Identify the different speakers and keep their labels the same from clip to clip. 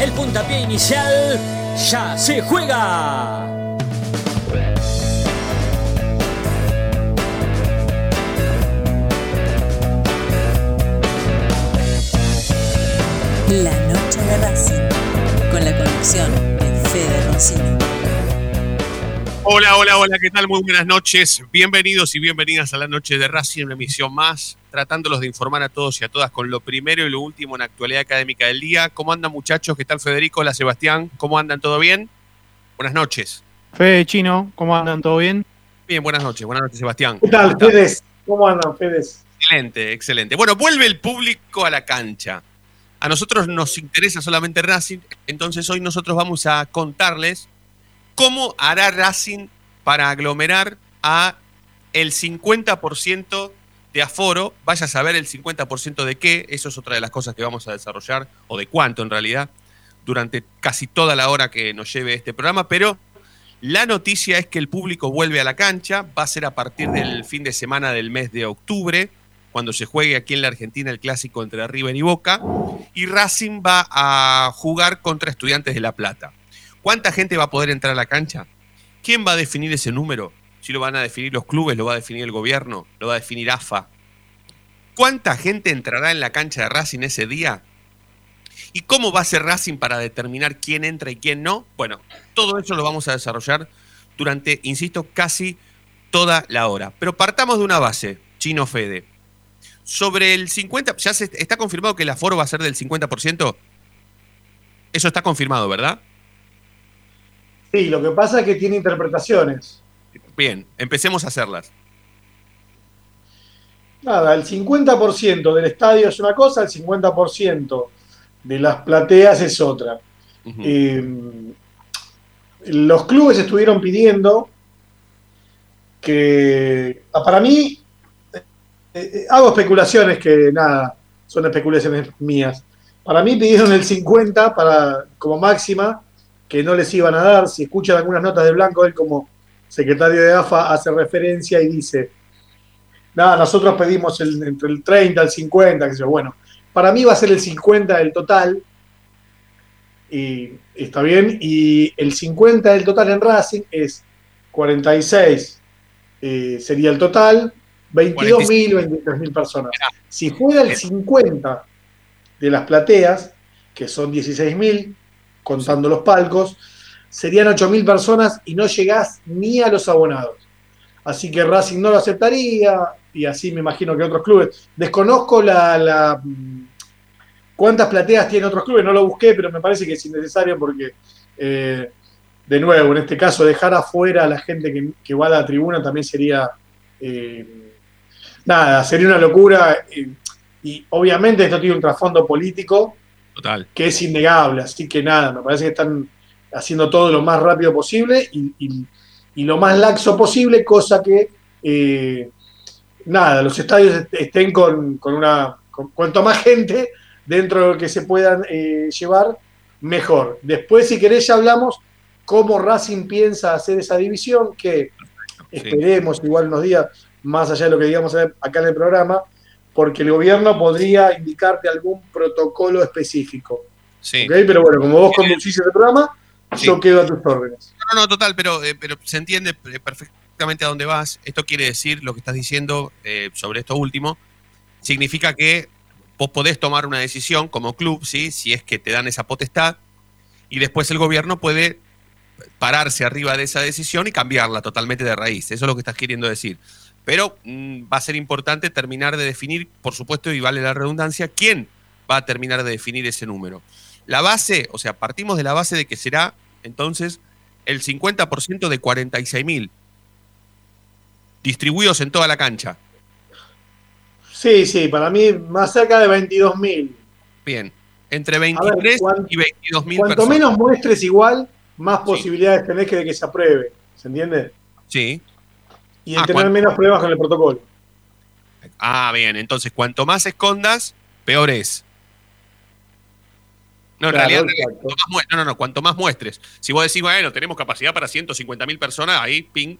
Speaker 1: el puntapié inicial ya se juega.
Speaker 2: La noche de Racing, con la conducción de Fede Roncino.
Speaker 3: Hola, hola, hola, ¿qué tal? Muy buenas noches. Bienvenidos y bienvenidas a la noche de Racing, una emisión más, tratándolos de informar a todos y a todas con lo primero y lo último en la actualidad académica del día. ¿Cómo andan muchachos? ¿Qué tal Federico? Hola Sebastián, ¿cómo andan? ¿Todo bien? Buenas noches.
Speaker 4: Fede Chino, ¿cómo andan? ¿Todo bien?
Speaker 3: Bien, buenas noches. Buenas noches, Sebastián.
Speaker 5: ¿Qué tal, Fedes? ¿Cómo andan, Fedes?
Speaker 3: Excelente, excelente. Bueno, vuelve el público a la cancha. A nosotros nos interesa solamente Racing, entonces hoy nosotros vamos a contarles cómo hará Racing para aglomerar a el 50% de aforo. Vaya a saber el 50% de qué, eso es otra de las cosas que vamos a desarrollar, o de cuánto en realidad, durante casi toda la hora que nos lleve este programa, pero la noticia es que el público vuelve a la cancha, va a ser a partir del fin de semana del mes de octubre, cuando se juegue aquí en la Argentina el clásico entre River y Boca, y Racing va a jugar contra Estudiantes de La Plata. ¿Cuánta gente va a poder entrar a la cancha? ¿Quién va a definir ese número? Si lo van a definir los clubes, lo va a definir el gobierno, lo va a definir AFA. ¿Cuánta gente entrará en la cancha de Racing ese día? ¿Y cómo va a ser Racing para determinar quién entra y quién no? Bueno, todo eso lo vamos a desarrollar durante, insisto, casi toda la hora. Pero partamos de una base, Chino Fede. Sobre el 50%, ¿ya se, está confirmado que el aforo va a ser del 50%? Eso está confirmado, ¿verdad?
Speaker 5: Sí, lo que pasa es que tiene interpretaciones.
Speaker 3: Bien, empecemos a hacerlas.
Speaker 5: Nada, el 50% del estadio es una cosa, el 50% de las plateas es otra. Eh, los clubes estuvieron pidiendo que, ah, para mí, eh, eh, hago especulaciones que nada, son especulaciones mías. Para mí pidieron el 50 para, como máxima, que no les iban a dar. Si escuchan algunas notas de Blanco, él como secretario de AFA hace referencia y dice, nada, nosotros pedimos el- entre el 30 al 50, que yo. Bueno, para mí va a ser el 50 del total. Y está bien. Y el 50 del total en Racing es 46 eh, sería el total, 22.000, 23.000 personas. Si fuera el 50 de las plateas, que son 16.000, contando los palcos, serían 8.000 personas y no llegás ni a los abonados. Así que Racing no lo aceptaría y así me imagino que otros clubes. Desconozco la, cuántas plateas tienen otros clubes, no lo busqué, pero me parece que es innecesario porque, eh, de nuevo, en este caso, dejar afuera a la gente que, que va a la tribuna también sería, eh, nada, sería una locura. eh, y obviamente esto tiene un trasfondo político
Speaker 3: Total.
Speaker 5: que es innegable, así que nada, me parece que están haciendo todo lo más rápido posible y, y- y lo más laxo posible, cosa que eh, nada, los estadios est- estén con, con una, con cuanto más gente dentro de lo que se puedan eh, llevar, mejor. Después, si querés, ya hablamos cómo Racing piensa hacer esa división, que esperemos igual unos días, más allá de lo que digamos acá en el programa, porque el gobierno podría indicarte algún protocolo específico.
Speaker 3: Sí.
Speaker 5: Pero bueno, como vos conducís el programa,
Speaker 3: Sí.
Speaker 5: yo quedo a tus órdenes.
Speaker 3: No, no, total, pero, eh, pero se entiende eh, perfectamente a dónde vas. Esto quiere decir, lo que estás diciendo eh, sobre esto último, significa que vos podés tomar una decisión como club, ¿sí? si es que te dan esa potestad, y después el gobierno puede pararse arriba de esa decisión y cambiarla totalmente de raíz. Eso es lo que estás queriendo decir. Pero mm, va a ser importante terminar de definir, por supuesto, y vale la redundancia, quién va a terminar de definir ese número. La base, o sea, partimos de la base de que será entonces el 50% de 46.000 distribuidos en toda la cancha.
Speaker 5: Sí, sí, para mí más cerca de 22.000.
Speaker 3: Bien. entre 23
Speaker 5: cuan-
Speaker 3: y 22 mil
Speaker 5: Cuanto
Speaker 3: personas.
Speaker 5: menos muestres igual, más
Speaker 3: Sí.
Speaker 5: posibilidades tenés que de que se apruebe. ¿Se entiende?
Speaker 3: Sí.
Speaker 5: Y
Speaker 3: Ah,
Speaker 5: tener menos pruebas con el protocolo.
Speaker 3: Ah, bien. Entonces, cuanto más escondas, peor es. No, en
Speaker 5: Claro,
Speaker 3: realidad, cuanto más no, no, no, cuanto más muestres. Si vos decís, bueno, tenemos capacidad para 150 mil personas, ahí, ping,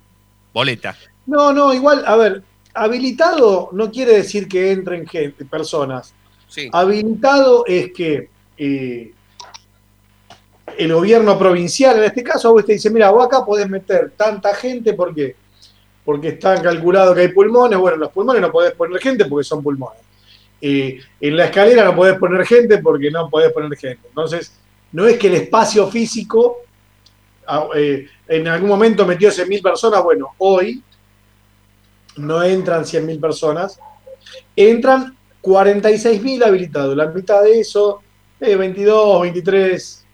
Speaker 3: boleta.
Speaker 5: No, no, igual, a ver, habilitado no quiere decir que entren gente, personas.
Speaker 3: Sí.
Speaker 5: Habilitado es que eh, el gobierno provincial, en este caso, vos te dice, mira, vos acá podés meter tanta gente porque porque está calculado que hay pulmones. Bueno, en los pulmones no podés poner gente porque son pulmones. Eh, en la escalera no podés poner gente porque no podés poner gente. Entonces, no es que el espacio físico ah, eh, en algún momento metió 100.000 personas. Bueno, hoy no entran 100.000 personas, entran 46.000 habilitados. La mitad de eso, eh, 22, 23,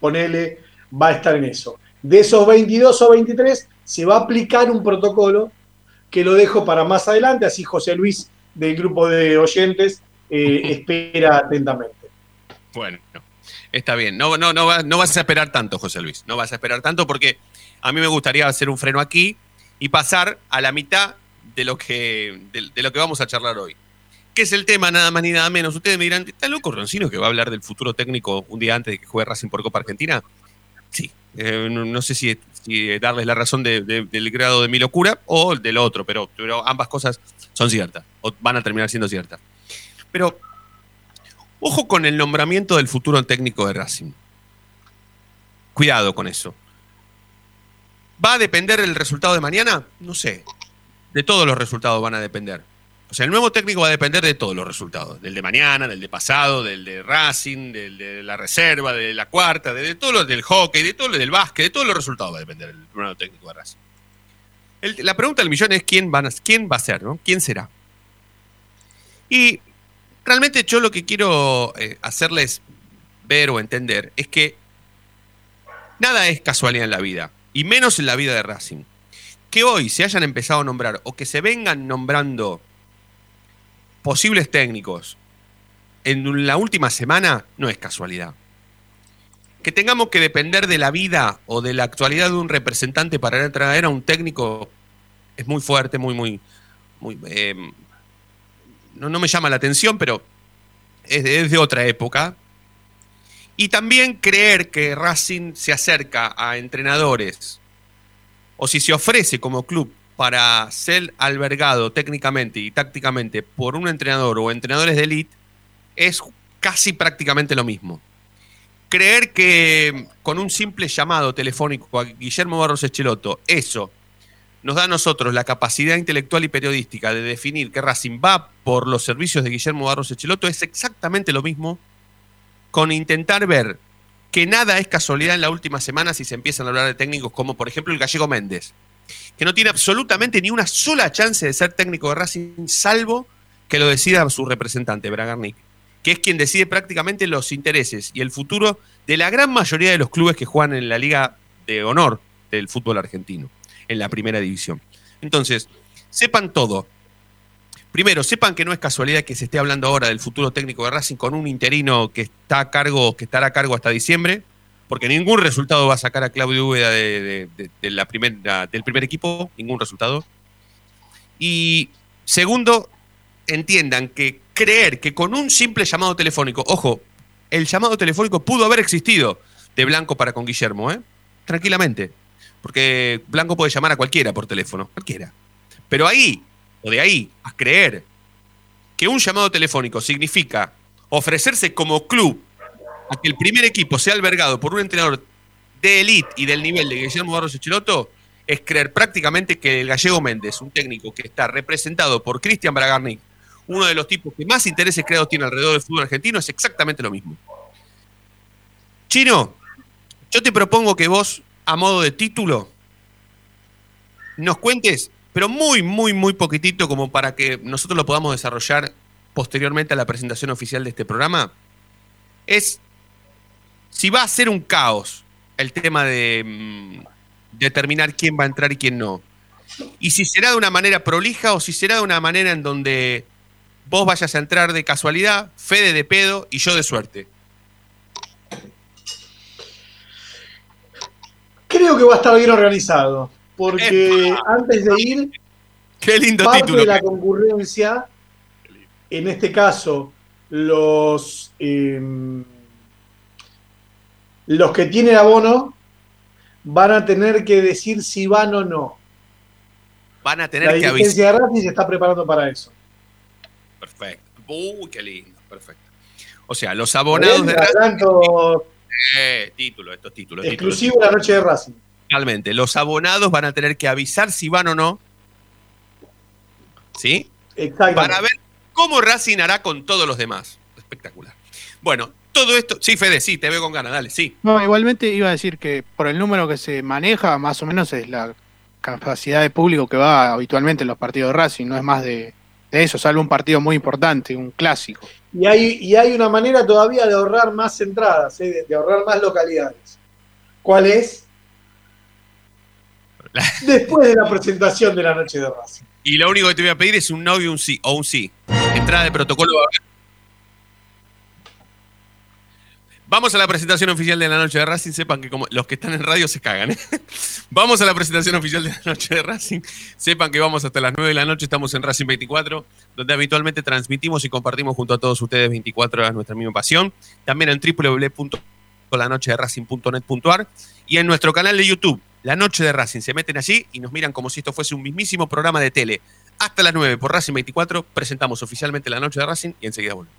Speaker 5: ponele, va a estar en eso. De esos 22 o 23, se va a aplicar un protocolo que lo dejo para más adelante, así José Luis del grupo de oyentes eh, espera atentamente.
Speaker 3: Bueno, está bien. No, no, no, no vas a esperar tanto, José Luis. No vas a esperar tanto porque a mí me gustaría hacer un freno aquí y pasar a la mitad de lo que, de, de lo que vamos a charlar hoy. ¿Qué es el tema, nada más ni nada menos? Ustedes me dirán, ¿está loco Roncino que va a hablar del futuro técnico un día antes de que juegue Racing por Copa Argentina? Sí. Eh, no, sé si, darles la razón de- de- del grado de mi locura o del otro, pero, pero ambas cosas son ciertas, o van a terminar siendo ciertas. Pero Ojo con el nombramiento del futuro técnico de Racing. Cuidado con eso. ¿Va a depender el resultado de mañana? No sé. De todos los resultados van a depender. O sea, el nuevo técnico va a depender de todos los resultados. Del de mañana, del de pasado, del de Racing, del de la reserva, de la cuarta, de, de todo lo del hockey, de todo lo del básquet, de todos los resultados va a depender el nuevo técnico de Racing. La pregunta del millón es quién, a- quién va a ser, ¿no? ¿Quién será? Y realmente yo lo que quiero eh, hacerles ver o entender es que nada es casualidad en la vida, y menos en la vida de Racing. Que hoy se hayan empezado a nombrar o que se vengan nombrando posibles técnicos en la última semana no es casualidad. Que tengamos que depender de la vida o de la actualidad de un representante para traer a un técnico es muy fuerte, muy, muy, muy, eh, no, no me llama la atención, pero es es de otra época. Y también creer que Racing se acerca a entrenadores, o si se ofrece como club para ser albergado técnicamente y tácticamente por un entrenador o entrenadores de élite, es casi prácticamente lo mismo. Creer que con un simple llamado telefónico a Guillermo Barros Echeloto, eso nos da a nosotros la capacidad intelectual y periodística de definir que Racing va por los servicios de Guillermo Barros Echeloto es exactamente lo mismo con intentar ver que nada es casualidad en la última semana si se empiezan a hablar de técnicos como por ejemplo el gallego Méndez, que no tiene absolutamente ni una sola chance de ser técnico de Racing salvo que lo decida su representante, Bragarnik, que es quien decide prácticamente los intereses y el futuro de la gran mayoría de los clubes que juegan en la liga de honor del fútbol argentino en la primera división. Entonces, sepan todo. Primero, sepan que no es casualidad que se esté hablando ahora del futuro técnico de Racing con un interino que está a cargo, que estará a cargo hasta diciembre, porque ningún resultado va a sacar a Claudio Úbeda de, la primera, del primer equipo, ningún resultado. Y segundo, entiendan que creer que con un simple llamado telefónico, ojo, el llamado telefónico pudo haber existido de Blanco para con Guillermo, ¿eh? Tranquilamente. Porque Blanco puede llamar a cualquiera por teléfono, cualquiera. Pero ahí, o de ahí, a creer que un llamado telefónico significa ofrecerse como club que el primer equipo sea albergado por un entrenador de élite y del nivel de Guillermo Barros Echeloto, es creer prácticamente que el gallego Méndez, un técnico que está representado por Cristian Bragarnik, uno de los tipos que más intereses creados tiene alrededor del fútbol argentino, es exactamente lo mismo. Chino, yo te propongo que vos, a modo de título, nos cuentes, pero muy, muy, muy poquitito, como para que nosotros lo podamos desarrollar posteriormente a la presentación oficial de este programa, es si va a ser un caos el tema de mm, determinar quién va a entrar y quién no. Y si será de una manera prolija o si será de una manera en donde vos vayas a entrar de casualidad, Fede de pedo y yo de suerte.
Speaker 5: Creo que va a estar bien organizado, porque antes de ir,
Speaker 3: Qué lindo
Speaker 5: parte
Speaker 3: título.
Speaker 5: de la concurrencia, en este caso, los, eh, los que tienen abono van a tener que decir si van o no.
Speaker 3: Van a
Speaker 5: La
Speaker 3: tener que avisar.
Speaker 5: Racing se está preparando para eso.
Speaker 3: Perfecto. Uy, qué lindo. Perfecto. O sea, los abonados de
Speaker 5: adelanto
Speaker 3: Eh, título, estos títulos.
Speaker 5: exclusivo la noche de Racing.
Speaker 3: Finalmente, los abonados van a tener que avisar si van o no. ¿Sí?
Speaker 5: Exactamente.
Speaker 3: Para ver cómo Racing hará con todos los demás. Espectacular. Bueno, todo esto. Sí, Fede, sí, te veo con ganas, dale, sí.
Speaker 4: No, igualmente iba a decir que por el número que se maneja, más o menos es la capacidad de público que va habitualmente en los partidos de Racing, no es más de, de eso, salvo un partido muy importante, un clásico.
Speaker 5: Y hay, y hay una manera todavía de ahorrar más entradas, ¿eh? de, de ahorrar más localidades. ¿Cuál es?
Speaker 3: La-
Speaker 5: Después de la presentación de la noche de Racing.
Speaker 3: Y lo único que te voy a pedir es un no y un sí. O un sí. Entrada de protocolo. va a haber. Vamos a la presentación oficial de la noche de Racing. Sepan que como los que están en radio se cagan. ¿eh? Vamos a la presentación oficial de la noche de Racing. Sepan que vamos hasta las 9 de la noche. Estamos en Racing 24, donde habitualmente transmitimos y compartimos junto a todos ustedes 24 horas nuestra misma pasión. También en www.lanochederacing.net.ar y en nuestro canal de YouTube, La Noche de Racing. Se meten allí y nos miran como si esto fuese un mismísimo programa de tele. Hasta las 9 por Racing 24 presentamos oficialmente La Noche de Racing y enseguida volvemos.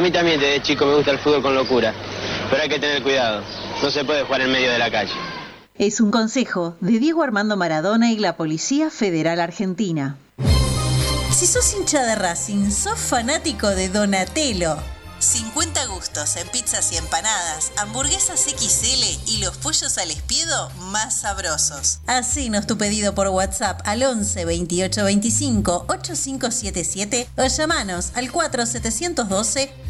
Speaker 6: A mí también desde chico me gusta el fútbol con locura, pero hay que tener cuidado. No se puede jugar en medio de la calle.
Speaker 2: Es un consejo de Diego Armando Maradona y la Policía Federal Argentina. Si sos hincha de Racing, sos fanático de Donatello. 50 gustos en pizzas y empanadas, hamburguesas XL y los pollos al espiedo más sabrosos. Hacenos tu pedido por WhatsApp al 11 28 25 8577 o llamanos al 4712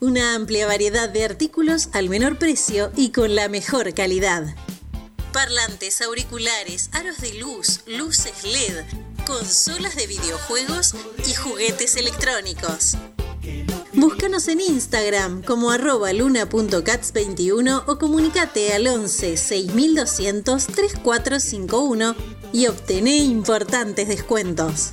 Speaker 2: Una amplia variedad de artículos al menor precio y con la mejor calidad. Parlantes, auriculares, aros de luz, luces LED, consolas de videojuegos y juguetes electrónicos. Búscanos en Instagram como arroba luna.cats21 o comunicate al 11 6200 3451 y obtené importantes descuentos.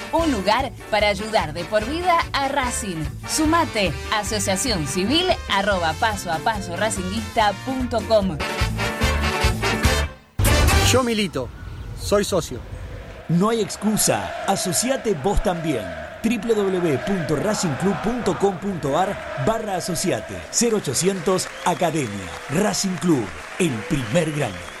Speaker 7: Un lugar para ayudar de por vida a Racing. Sumate. Asociación Civil arroba paso a paso racinguista.com.
Speaker 8: Yo milito. Soy socio.
Speaker 9: No hay excusa. Asociate vos también www.racingclub.com.ar barra asociate 0800 Academia Racing Club, el primer grande.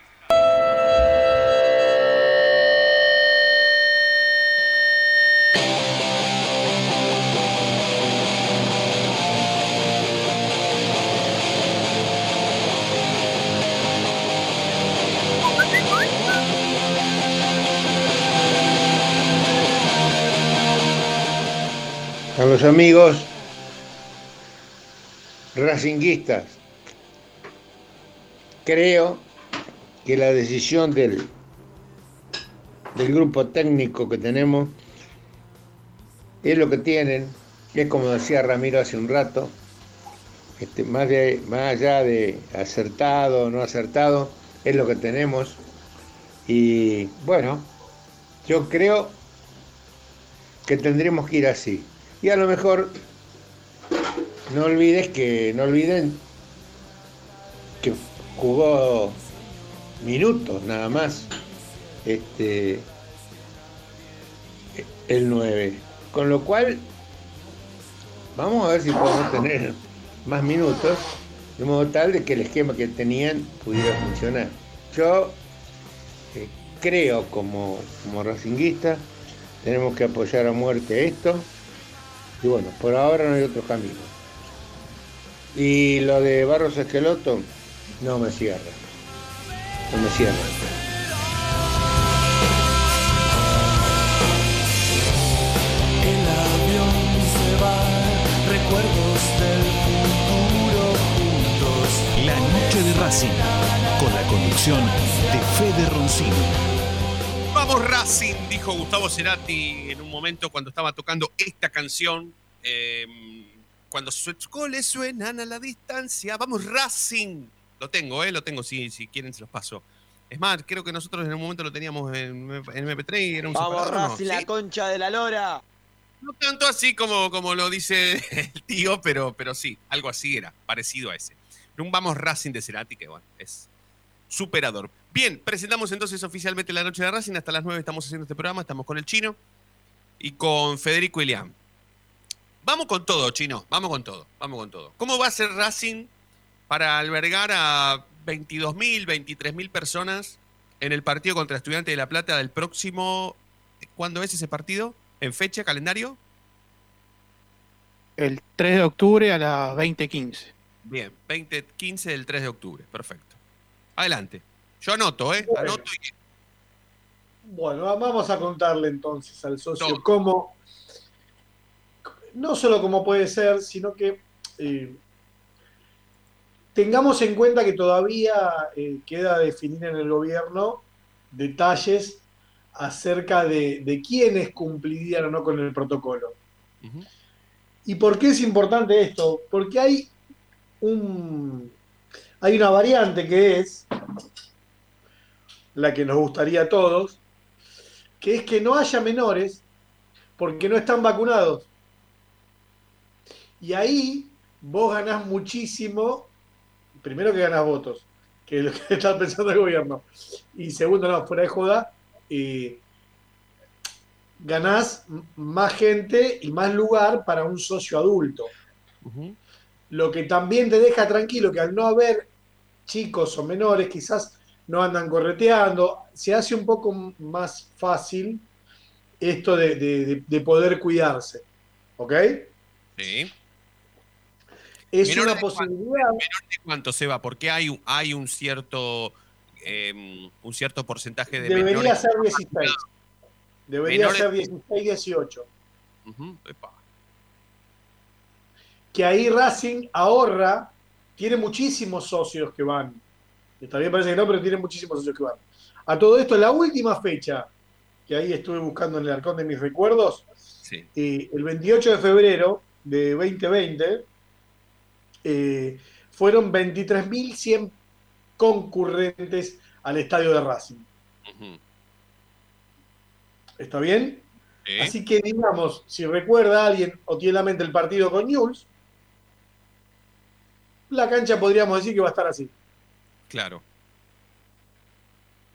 Speaker 10: A los amigos racinguistas. Creo que la decisión del, del grupo técnico que tenemos es lo que tienen, es como decía Ramiro hace un rato, este, más, de, más allá de acertado o no acertado, es lo que tenemos. Y bueno, yo creo que tendremos que ir así. Y a lo mejor no olvides que, no olviden que jugó minutos nada más este el 9. Con lo cual vamos a ver si podemos tener más minutos, de modo tal de que el esquema que tenían pudiera funcionar. Yo eh, creo como, como racinguista, tenemos que apoyar a muerte esto. Y bueno, por ahora no hay otro camino. Y lo de Barros Esqueloto no me cierra. No me cierra.
Speaker 11: El avión se va, recuerdos del futuro juntos.
Speaker 4: La noche de Racing, con la conducción de Fede Roncino.
Speaker 3: Vamos Racing, dijo Gustavo Cerati en un momento cuando estaba tocando esta canción. eh, cuando sus goles suenan a la distancia. Vamos Racing. Lo tengo, ¿eh? Lo tengo, si, si quieren se los paso. Es más, creo que nosotros en un momento lo teníamos en, en MP3 y era un
Speaker 12: Vamos. Racing, la
Speaker 3: ¿Sí?
Speaker 12: concha de la lora.
Speaker 3: No tanto así como, como lo dice el tío, pero, pero sí, algo así era, parecido a ese. Un Vamos Racing de Cerati, que bueno, es superador. Bien, presentamos entonces oficialmente la noche de Racing. Hasta las 9 estamos haciendo este programa. Estamos con el chino y con Federico Ilián. Vamos con todo, chino. Vamos con todo. Vamos con todo. ¿Cómo va a ser Racing para albergar a 22.000, 23.000 personas en el partido contra Estudiantes de La Plata del próximo. ¿Cuándo es ese partido? ¿En fecha, calendario?
Speaker 13: El 3 de octubre a las 20.15.
Speaker 3: Bien, 20, 15 del 3 de octubre. Perfecto. Adelante. Yo anoto, ¿eh?
Speaker 5: Bueno.
Speaker 3: Anoto y
Speaker 5: Bueno, va- vamos a contarle entonces al socio cómo, no solo cómo puede ser, sino que eh, tengamos en cuenta que todavía eh, queda definir en el gobierno detalles acerca de, de quiénes cumplirían o no con el protocolo. ¿Y por qué es importante esto? Porque hay un hay una variante que es la que nos gustaría a todos, que es que no haya menores porque no están vacunados. Y ahí vos ganás muchísimo, primero que ganás votos, que es lo que está pensando el gobierno, y segundo, no, fuera de joda, eh, ganás más gente y más lugar para un socio adulto. Lo que también te deja tranquilo que al no haber chicos o menores, quizás no andan correteando, se hace un poco más fácil esto de, de- de- de poder cuidarse. ¿Ok?
Speaker 3: Sí.
Speaker 5: Es
Speaker 3: Menor
Speaker 5: una posibilidad.
Speaker 3: ¿Menor de cuánto se va? Porque hay, un- hay un cierto eh, un cierto porcentaje de
Speaker 5: Debería
Speaker 3: menores.
Speaker 5: ser 16. Debería
Speaker 3: Menores-
Speaker 5: ser 16, 18.
Speaker 3: Ujú, epa.
Speaker 5: Que ahí Racing ahorra, tiene muchísimos socios que van. Está bien, parece que no, pero tiene muchísimos socios que van. A todo esto, la última fecha, que ahí estuve buscando en el arcón de mis recuerdos,
Speaker 3: Sí.
Speaker 5: eh, el 28 de febrero de 2020, eh, fueron 23.100 concurrentes al estadio de Racing. ¿Está bien?
Speaker 3: Sí.
Speaker 5: Así que digamos, si recuerda a alguien o tiene en la mente el partido con Newell's, la cancha podríamos decir que va a estar así.
Speaker 3: Claro.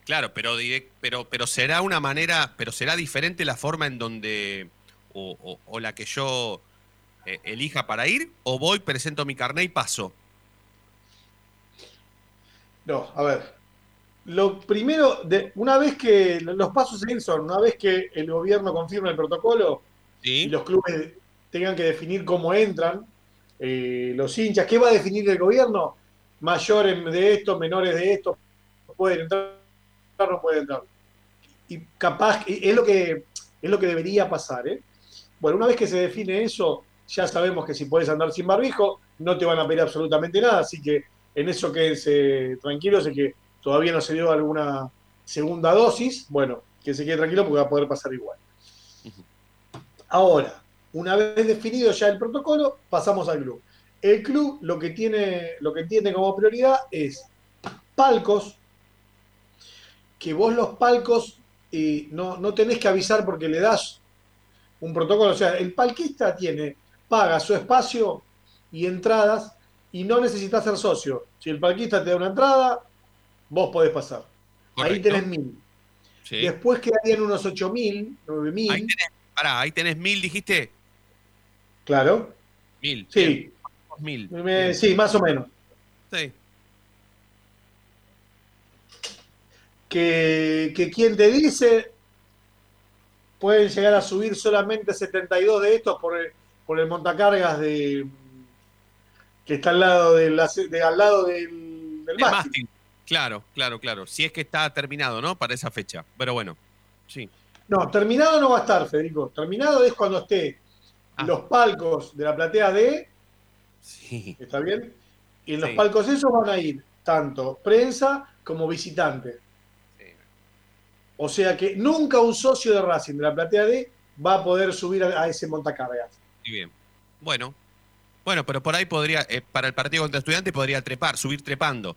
Speaker 3: Claro, pero, direct- pero, pero será una manera, pero será diferente la forma en donde, o, o- o la que yo eh, elija para ir, o voy, presento mi carnet y paso.
Speaker 5: No, a ver. Lo primero, de, una vez que los pasos seguir son, una vez que el gobierno confirme el protocolo y los clubes tengan que definir cómo entran, eh, los hinchas, ¿qué va a definir el gobierno? Mayores de esto, menores de esto, pueden entrar, no pueden entrar. Y capaz, es lo que es lo que debería pasar, ¿eh? Bueno, una vez que se define eso, ya sabemos que si puedes andar sin barbijo, no te van a pedir absolutamente nada, así que en eso quédense tranquilos de que todavía no se dio alguna segunda dosis, bueno, que se quede tranquilo porque va a poder pasar igual. Ahora, una vez definido ya el protocolo, pasamos al club. El club lo que tiene, lo que tiene como prioridad es palcos, que vos los palcos eh, no, no tenés que avisar porque le das un protocolo. O sea, el palquista tiene, paga su espacio y entradas y no necesitas ser socio. Si el palquista te da una entrada, vos podés pasar. Ahí tenés mil.
Speaker 3: Sí.
Speaker 5: Después quedarían unos 8.000, 9.000.
Speaker 3: Ahí tenés, pará, ahí tenés mil, dijiste.
Speaker 5: Claro.
Speaker 3: Mil.
Speaker 5: Sí.
Speaker 3: bien. Mil.
Speaker 5: Me- sí, más o menos.
Speaker 3: Sí.
Speaker 5: Que, que quien te dice pueden llegar a subir solamente 72 de estos por el, por el montacargas de que está al lado del, de, al lado del, del
Speaker 3: El
Speaker 5: mástil.
Speaker 3: mástil. Claro, claro, claro. Si es que está terminado, ¿no? Para esa fecha. Pero bueno, sí.
Speaker 5: No, terminado no va a estar, Federico. Terminado es cuando esté
Speaker 3: Ah.
Speaker 5: los palcos de la platea D,
Speaker 3: Sí.
Speaker 5: ¿está bien? Y en los
Speaker 3: Sí.
Speaker 5: palcos esos van a ir tanto prensa como visitante. O sea que nunca un socio de Racing de la platea D va a poder subir a, a ese montacargas.
Speaker 3: Muy bien. Bueno. Bueno, pero por ahí podría, eh, para el partido contra estudiantes podría trepar, subir trepando.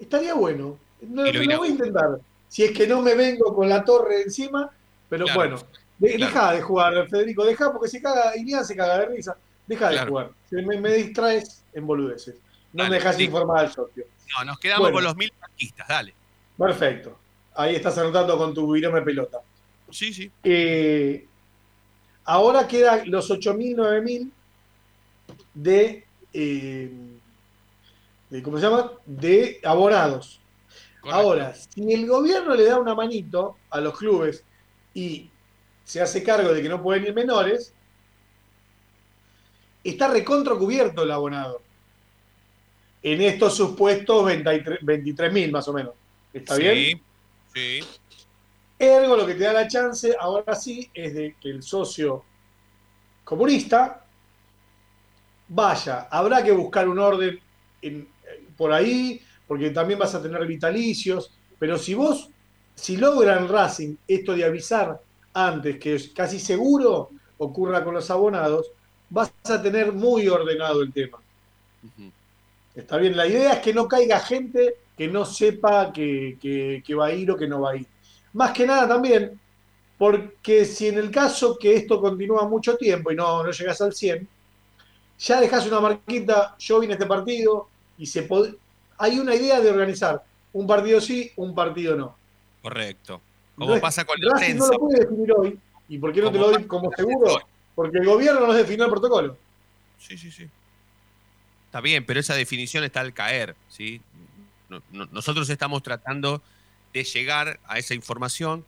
Speaker 5: Estaría bueno. No,
Speaker 3: lo
Speaker 5: voy a intentar. Si es que no me vengo con la torre encima, pero
Speaker 3: Claro.
Speaker 5: bueno. De-
Speaker 3: Claro.
Speaker 5: Deja de jugar, Federico, deja porque se caga, Ilian se caga de risa. Deja de jugar. Me, me distraes en boludeces. No
Speaker 3: Dale,
Speaker 5: me dejas
Speaker 3: sí.
Speaker 5: informar al socio.
Speaker 3: No, nos quedamos
Speaker 5: Bueno.
Speaker 3: con los mil parquistas, dale.
Speaker 5: Perfecto. Ahí estás anotando con tu virome pelota.
Speaker 3: Sí, sí.
Speaker 5: Eh, ahora quedan los 8.000, 9.000 de, eh, de, ¿cómo se llama? De abonados.
Speaker 3: Correcto.
Speaker 5: Ahora, si el gobierno le da una manito a los clubes y se hace cargo de que no pueden ir menores, está recontra cubierto el abonado. En estos supuestos 23.000 más o menos. ¿Está
Speaker 3: sí,
Speaker 5: bien?
Speaker 3: Sí.
Speaker 5: Ergo lo que te da la chance, ahora sí, es de que el socio comunista vaya. Habrá que buscar un orden en- por ahí, porque también vas a tener vitalicios. Pero si vos, si logran Racing esto de avisar antes, que es casi seguro ocurra con los abonados, vas a tener muy ordenado el tema. Está bien, la idea es que no caiga gente que no sepa que, que- que va a ir o que no va a ir. Más que nada también, porque si en el caso que esto continúa mucho tiempo y no, no llegas al 100, ya dejas una marquita, yo vine a este partido y se pod- hay una idea de organizar un partido sí, un partido no.
Speaker 3: Correcto. Como pasa con el
Speaker 5: Racing no lo puede definir hoy. ¿Y por qué no te lo doy como seguro? Porque el gobierno nos definió el protocolo.
Speaker 3: Sí, sí, sí. Está bien, pero esa definición está al caer, ¿sí? No- no- nosotros estamos tratando de llegar a esa información.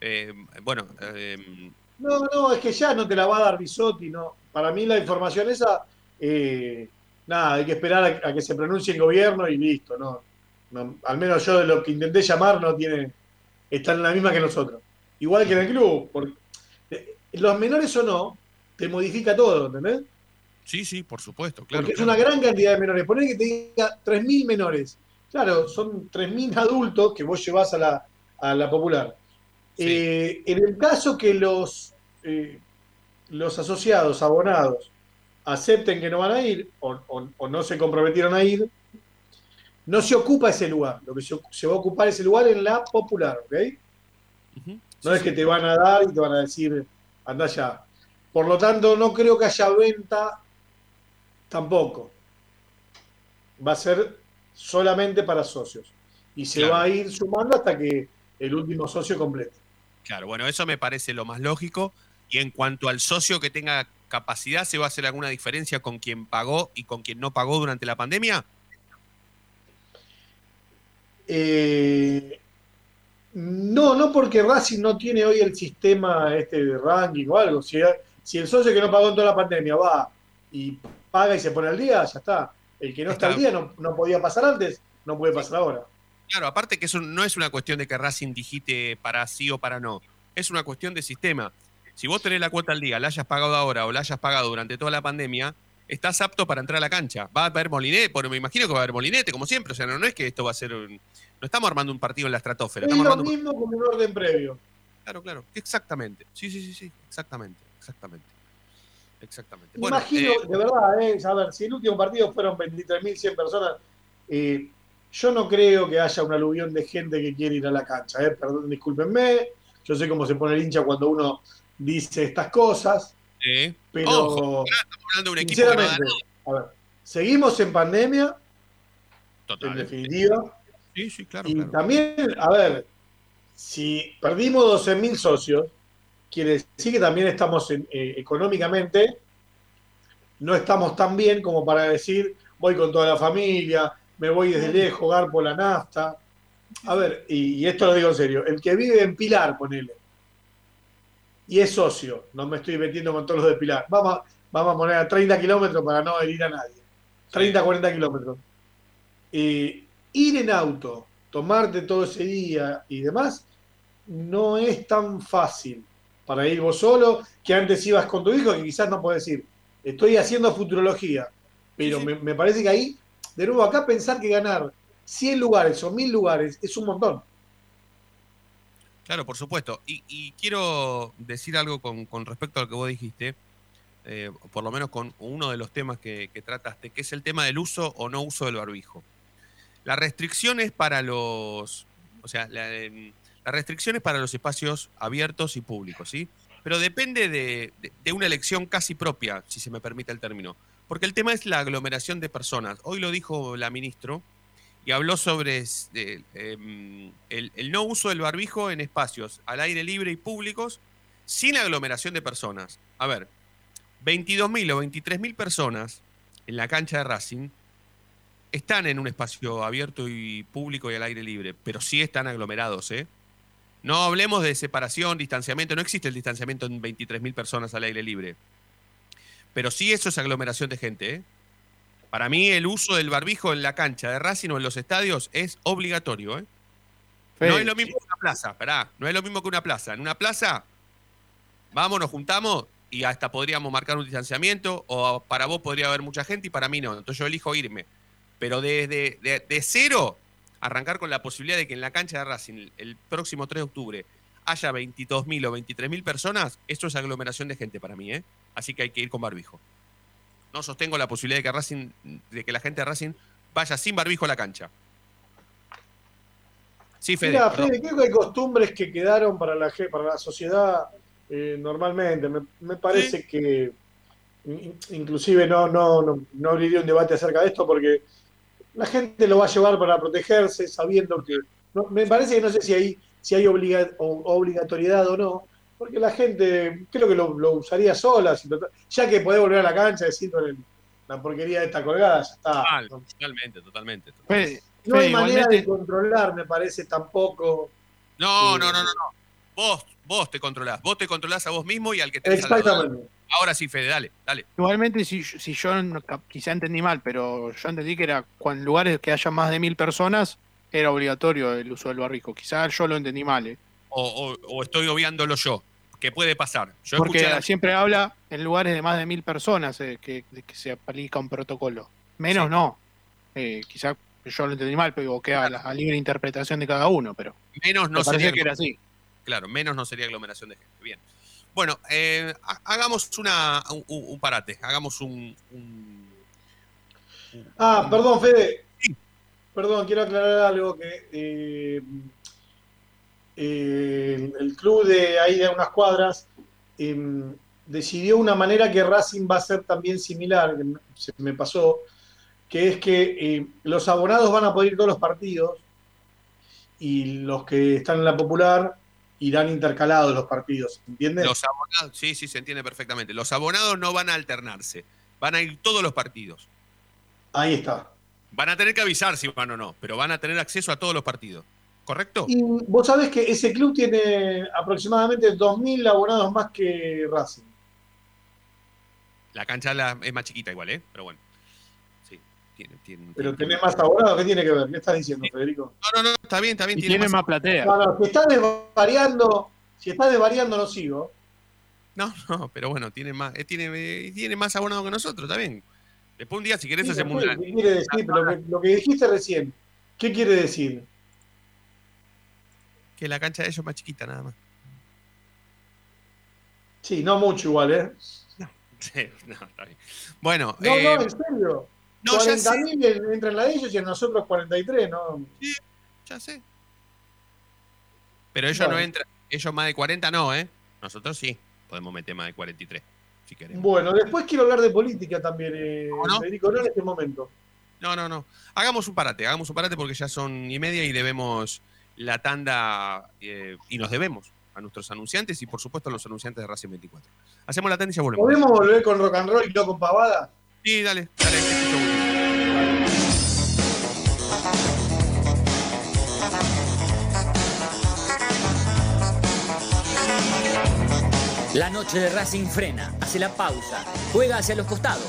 Speaker 3: eh, bueno, eh,
Speaker 5: No, no, es que ya no te la va a dar Bisotti, no. Para mí la información esa, eh, nada, hay que esperar a, a que se pronuncie el gobierno y listo, no. No, al menos yo de lo que intenté llamar no tiene. Están en la misma que nosotros. Igual que en el club. Porque, eh, los menores o no, te modifica todo, ¿entendés?
Speaker 3: Sí, sí, por supuesto, claro.
Speaker 5: Porque es una gran cantidad de menores. Poner que te diga 3.000 menores. Claro, son 3.000 adultos que vos llevás a la, a la popular. Eh, en el caso que los, eh, los asociados, abonados, acepten que no van a ir o, o- o no se comprometieron a ir, no se ocupa ese lugar. Lo que se, se va a ocupar ese lugar en la popular, ¿ok? No es que te van a dar y te van a decir, anda allá. Por lo tanto, no creo que haya venta tampoco. Va a ser solamente para socios. Y se
Speaker 3: Claro.
Speaker 5: va a ir sumando hasta que el último socio complete.
Speaker 3: Claro, bueno, eso me parece lo más lógico. Y en cuanto al socio que tenga capacidad, ¿se va a hacer alguna diferencia con quien pagó y con quien no pagó durante la pandemia?
Speaker 5: Eh, no, no porque Racing no tiene hoy el sistema este de ranking o algo. Si, si el socio que no pagó en toda la pandemia va y paga y se pone al día, ya está. El que no está,
Speaker 3: Está.
Speaker 5: al día no, no podía pasar antes, no puede pasar ahora.
Speaker 3: Claro, aparte que eso no es una cuestión de que Racing digite para sí o para no. Es una cuestión de sistema. Si vos tenés la cuota al día, la hayas pagado ahora o la hayas pagado durante toda la pandemia, estás apto para entrar a la cancha. Va a haber molinete, me imagino que va a haber molinete, como siempre. O sea, no, no es que esto va a ser. un- no estamos armando un partido en la estratosfera.
Speaker 5: Es
Speaker 3: Estamos
Speaker 5: lo
Speaker 3: armando un-
Speaker 5: mismo como un orden previo.
Speaker 3: Claro, claro. Exactamente. Sí, sí, sí, sí. Exactamente. Exactamente. Exactamente. Bueno,
Speaker 5: Imagino,
Speaker 3: eh,
Speaker 5: de verdad, eh, a ver, si el último partido fueron 23.100 personas, eh, yo no creo que haya un aluvión de gente que quiere ir a la cancha. Eh. Perdón, discúlpenme. Yo sé cómo se pone el hincha cuando uno dice estas cosas, pero
Speaker 3: Ojo, estamos hablando de un equipo que no da
Speaker 5: sinceramente, a ver, seguimos en pandemia,
Speaker 3: Total.
Speaker 5: en definitiva,
Speaker 3: Sí, sí, claro,
Speaker 5: y
Speaker 3: claro.
Speaker 5: también, a ver, si perdimos 12.000 socios, quiere decir que también estamos eh, económicamente, no estamos tan bien como para decir, voy con toda la familia, me voy desde lejos, jugar por la nafta. A ver, y, y esto lo digo en serio, el que vive en Pilar, ponele, y es socio, no me estoy metiendo con todos los de Pilar, vamos, a- vamos a poner a 30 kilómetros para no herir a nadie, 30, 40 kilómetros. Eh, ir en auto, tomarte todo ese día y demás, no es tan fácil para ir vos solo, que antes ibas con tu hijo, que quizás no podés ir. Estoy haciendo futurología, pero Me, me parece que ahí, de nuevo, acá pensar que ganar 100 lugares o 1000 lugares es un montón.
Speaker 3: Claro, por supuesto. Y, y quiero decir algo con, con respecto a lo que vos dijiste, eh, por lo menos con uno de los temas que, que trataste, que es el tema del uso o no uso del barbijo. Las restricciones para los. O sea, la, las restricciones para los espacios abiertos y públicos, ¿sí? Pero depende de, una elección casi propia, si se me permite el término. Porque el tema es la aglomeración de personas. Hoy lo dijo la ministro, y habló sobre es- de, em, el, el no uso del barbijo en espacios al aire libre y públicos sin aglomeración de personas. A ver, 22.000 o 23.000 personas en la cancha de Racing están en un espacio abierto y público y al aire libre, pero sí están aglomerados, ¿eh? No hablemos de separación, distanciamiento, no existe el distanciamiento en 23.000 personas al aire libre. Pero sí eso es aglomeración de gente, ¿eh? Para mí el uso del barbijo en la cancha de Racing o en los estadios es obligatorio. ¿eh? No es lo mismo que una plaza, pará, no es lo mismo que una plaza. En una plaza, vamos, nos juntamos y hasta podríamos marcar un distanciamiento o para vos podría haber mucha gente y para mí no. Entonces yo elijo irme. Pero desde de, de cero, arrancar con la posibilidad de que en la cancha de Racing el próximo 3 de octubre haya 22.000 o 23.000 personas, esto es aglomeración de gente para mí, ¿eh? Así que hay que ir con barbijo. No sostengo la posibilidad de que, Racing, de que la gente de Racing vaya sin barbijo a la cancha. Sí, Fede.
Speaker 5: Mira. Fede, creo que hay costumbres que quedaron para la, para la sociedad eh, normalmente. Me, me parece que in- inclusive no, no, no, no abriría un debate acerca de esto porque la gente lo va a llevar para protegerse sabiendo que... no, me parece que no sé si hay, si hay obliga- o- obligatoriedad o no, porque la gente creo que lo, lo usaría sola, ya que podés volver a la cancha decir con el- la porquería de esta colgada, ya está.
Speaker 3: Total, totalmente, totalmente.
Speaker 4: Fede,
Speaker 5: No hay manera de controlar, me parece tampoco.
Speaker 3: No, no, no, no, no. Vos, vos te controlás. Vos te controlás a vos mismo y al que tenés al lado. Ahora sí, Fede, dale, dale.
Speaker 4: Igualmente, si, si yo no- quizá entendí mal, pero yo entendí que era con lugares que haya más de mil personas, era obligatorio el uso del barrijo. Quizás yo lo entendí mal, ¿eh?
Speaker 3: O, o- o estoy obviándolo yo. ¿Qué puede pasar? Yo
Speaker 4: Porque
Speaker 3: escuché a
Speaker 4: siempre habla en lugares de más de mil personas eh, que, que se aplica un protocolo. Menos
Speaker 3: Sí.
Speaker 4: no. Eh, quizás yo lo entendí mal, pero queda a, la, a libre interpretación de cada uno, pero
Speaker 3: menos no sería
Speaker 4: que era así.
Speaker 3: Claro, menos no sería aglomeración de gente. Bien. Bueno, eh, ha- hagamos una, un, parate, hagamos un, un-
Speaker 5: Ah, perdón, Fede. Perdón, quiero aclarar algo que eh, eh, el- club de ahí de unas cuadras eh, decidió una manera que Racing va a ser también similar, que se me pasó, que es que eh, los abonados van a poder ir todos los partidos y los que están en la popular irán intercalados los partidos, ¿entiendes?
Speaker 3: los abonados. Sí, sí, se entiende perfectamente. Los abonados no van a alternarse, van a ir todos los partidos.
Speaker 5: Ahí está.
Speaker 3: Van a tener que avisar si van o no, pero van a tener acceso a todos los partidos. ¿Correcto?
Speaker 5: Y vos sabés que ese club tiene aproximadamente 2.000 abonados más que Racing.
Speaker 3: La cancha es más chiquita igual, ¿eh? Pero bueno. Tiene, tiene-
Speaker 5: Pero
Speaker 3: tiene-
Speaker 5: más abonados, ¿qué tiene que ver? ¿Qué estás diciendo, Federico?
Speaker 3: No, no, no, está bien, está bien.
Speaker 4: Y tiene más platea.
Speaker 5: No, no, si estás desvariando, si estás desvariando, no sigo.
Speaker 3: No, no, pero bueno, tiene más, eh, tiene, eh, tiene más abonados que nosotros, está bien. Después un día, si querés,
Speaker 5: Sí,
Speaker 3: hacemos
Speaker 5: ¿qué,
Speaker 3: una.
Speaker 5: qué quiere decir? Pero lo, que, lo que dijiste recién, ¿qué quiere decir?
Speaker 3: Que la cancha de ellos es más chiquita, nada más.
Speaker 5: Sí, no mucho igual, ¿eh?
Speaker 3: Sí, no, está bien. Bueno,
Speaker 5: No,
Speaker 3: eh,
Speaker 5: no, en serio.
Speaker 3: No, ya sé.
Speaker 5: 40.000 entran la de ellos y en nosotros 43, ¿no?
Speaker 3: ya sé. Pero ellos
Speaker 5: Bueno.
Speaker 3: no entran, ellos más de 40 no, ¿eh? Nosotros sí, podemos meter más de 43, si queremos.
Speaker 5: Bueno, después quiero hablar de política también, eh,
Speaker 3: ¿Cómo no?
Speaker 5: Federico, no en este momento.
Speaker 3: No, no, no. Hagamos un parate, hagamos un parate porque ya son y media y debemos la tanda eh, y nos debemos a nuestros anunciantes y por supuesto a los anunciantes de Racing 24. Hacemos la tanda y ya volvemos.
Speaker 5: ¿Podemos volver con rock and roll y no con pavada?
Speaker 3: Sí, dale, dale.
Speaker 1: La noche de Racing frena, hace la pausa, juega hacia los costados.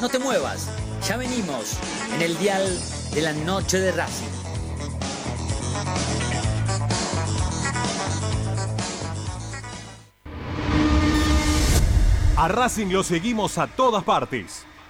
Speaker 1: No te muevas, ya venimos en el dial de la noche de Racing.
Speaker 10: A Racing lo seguimos a todas partes,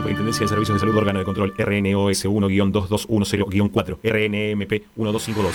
Speaker 14: Superintendencia de Servicios de Salud Órgano de Control RNOS 1-2210-4 RNMP 1252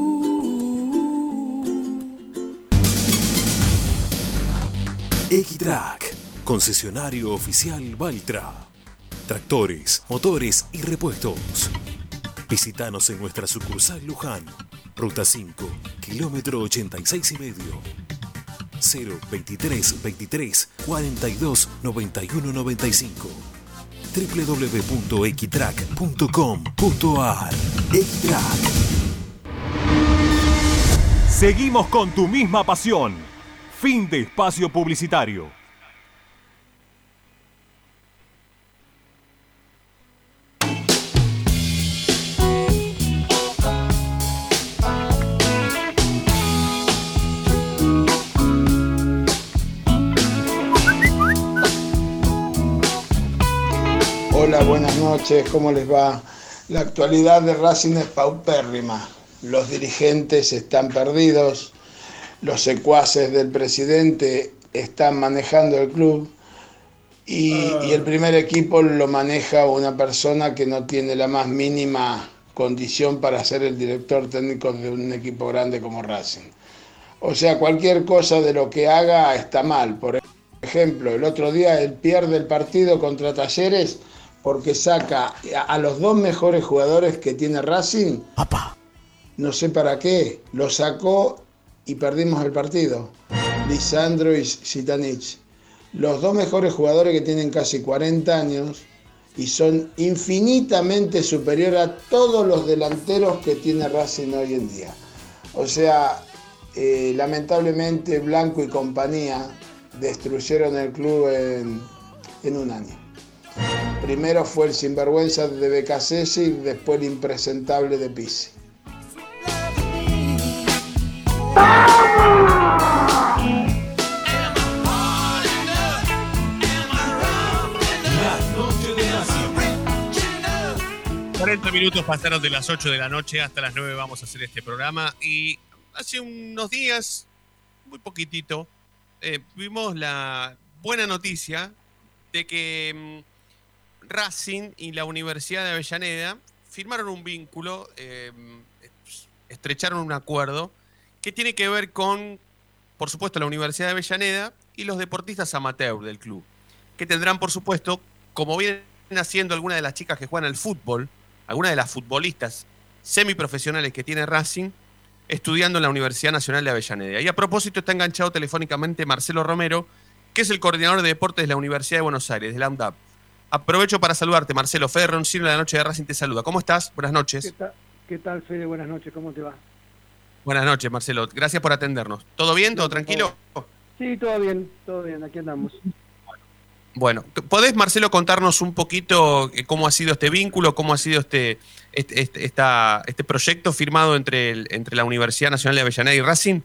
Speaker 14: Equitrack, concesionario oficial Valtra. Tractores, motores y repuestos. Visítanos en nuestra sucursal Luján, Ruta 5, kilómetro 86 y medio. 023 23 42 91 95 www.equitrack.com.ar Equitrack
Speaker 10: Seguimos con tu misma pasión. Fin de espacio publicitario.
Speaker 15: Hola, buenas noches, ¿cómo les va? La actualidad de Racing es paupérrima. Los dirigentes están perdidos, los secuaces del presidente están manejando el club y, y el primer equipo lo maneja una persona que no tiene la más mínima condición para ser el director técnico de un equipo grande como Racing. O sea, cualquier cosa de lo que haga está mal. Por ejemplo, el otro día él pierde el partido contra Talleres porque saca a los dos mejores jugadores que tiene Racing. No sé para qué. Lo sacó y perdimos el partido. Lisandro y Zitanich. Los dos mejores jugadores que tienen casi 40 años y son infinitamente superior a todos los delanteros que tiene Racing hoy en día. O sea, eh, lamentablemente Blanco y compañía destruyeron el club en, en un año. Primero fue el sinvergüenza de Becasese y después el impresentable de Pisi.
Speaker 3: 40 minutos pasaron de las 8 de la noche hasta las 9 vamos a hacer este programa y hace unos días, muy poquitito, eh, vimos la buena noticia de que mm, Racing y la Universidad de Avellaneda firmaron un vínculo, eh, estrecharon un acuerdo que tiene que ver con, por supuesto, la Universidad de Avellaneda y los deportistas amateur del club, que tendrán, por supuesto, como vienen haciendo algunas de las chicas que juegan al fútbol, algunas de las futbolistas semiprofesionales que tiene Racing, estudiando en la Universidad Nacional de Avellaneda. Y a propósito está enganchado telefónicamente Marcelo Romero, que es el coordinador de deportes de la Universidad de Buenos Aires, de la UNDAP. Aprovecho para saludarte, Marcelo. Fede Roncino de la Noche de Racing te saluda. ¿Cómo estás? Buenas noches.
Speaker 16: ¿Qué tal, ¿Qué tal, Fede? Buenas noches, ¿cómo te va?
Speaker 3: Buenas noches, Marcelo. Gracias por atendernos. ¿Todo bien? ¿Todo tranquilo?
Speaker 16: Sí, todo bien, todo bien, aquí andamos.
Speaker 3: Bueno, ¿podés, Marcelo, contarnos un poquito eh, cómo ha sido este vínculo, cómo ha sido este, este, este, esta- este proyecto firmado entre, el- entre la Universidad Nacional de Avellaneda y Racing?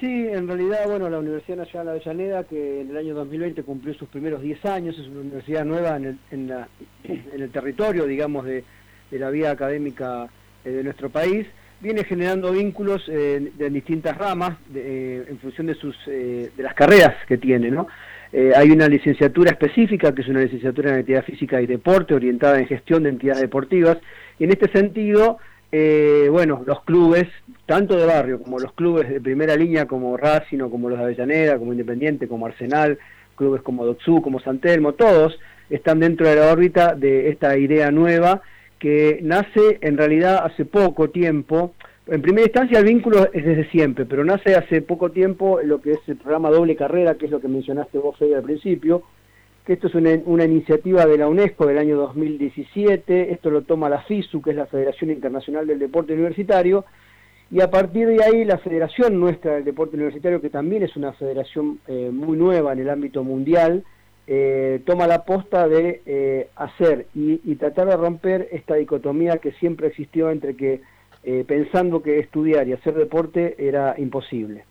Speaker 16: Sí, en realidad, bueno, la Universidad Nacional de Avellaneda, que en el año 2020 cumplió sus primeros 10 años, es una universidad nueva en el, en la- en el territorio, digamos, de, de la vía académica eh, de nuestro país, viene generando vínculos eh, de distintas ramas de, eh, en función de, sus, eh, de las carreras que tiene, ¿no? Eh, hay una licenciatura específica, que es una licenciatura en actividad física y deporte, orientada en gestión de entidades deportivas, y en este sentido, eh, bueno, los clubes, tanto de barrio como los clubes de primera línea, como Racing o como los de Avellaneda, como Independiente, como Arsenal, clubes como Dotsú, como San Telmo, todos están dentro de la órbita de esta idea nueva que nace en realidad hace poco tiempo. En primera instancia el vínculo es desde siempre, pero nace hace poco tiempo lo que es el programa Doble Carrera, que es lo que mencionaste vos, Fede, al principio, que esto es una, una iniciativa de la UNESCO del año 2017, esto lo toma la FISU, que es la Federación Internacional del Deporte Universitario, y a partir de ahí la Federación Nuestra del Deporte Universitario, que también es una federación eh, muy nueva en el ámbito mundial, eh, toma la posta de eh, hacer y, y tratar de romper esta dicotomía que siempre existió entre que eh, pensando que estudiar y hacer deporte era imposible.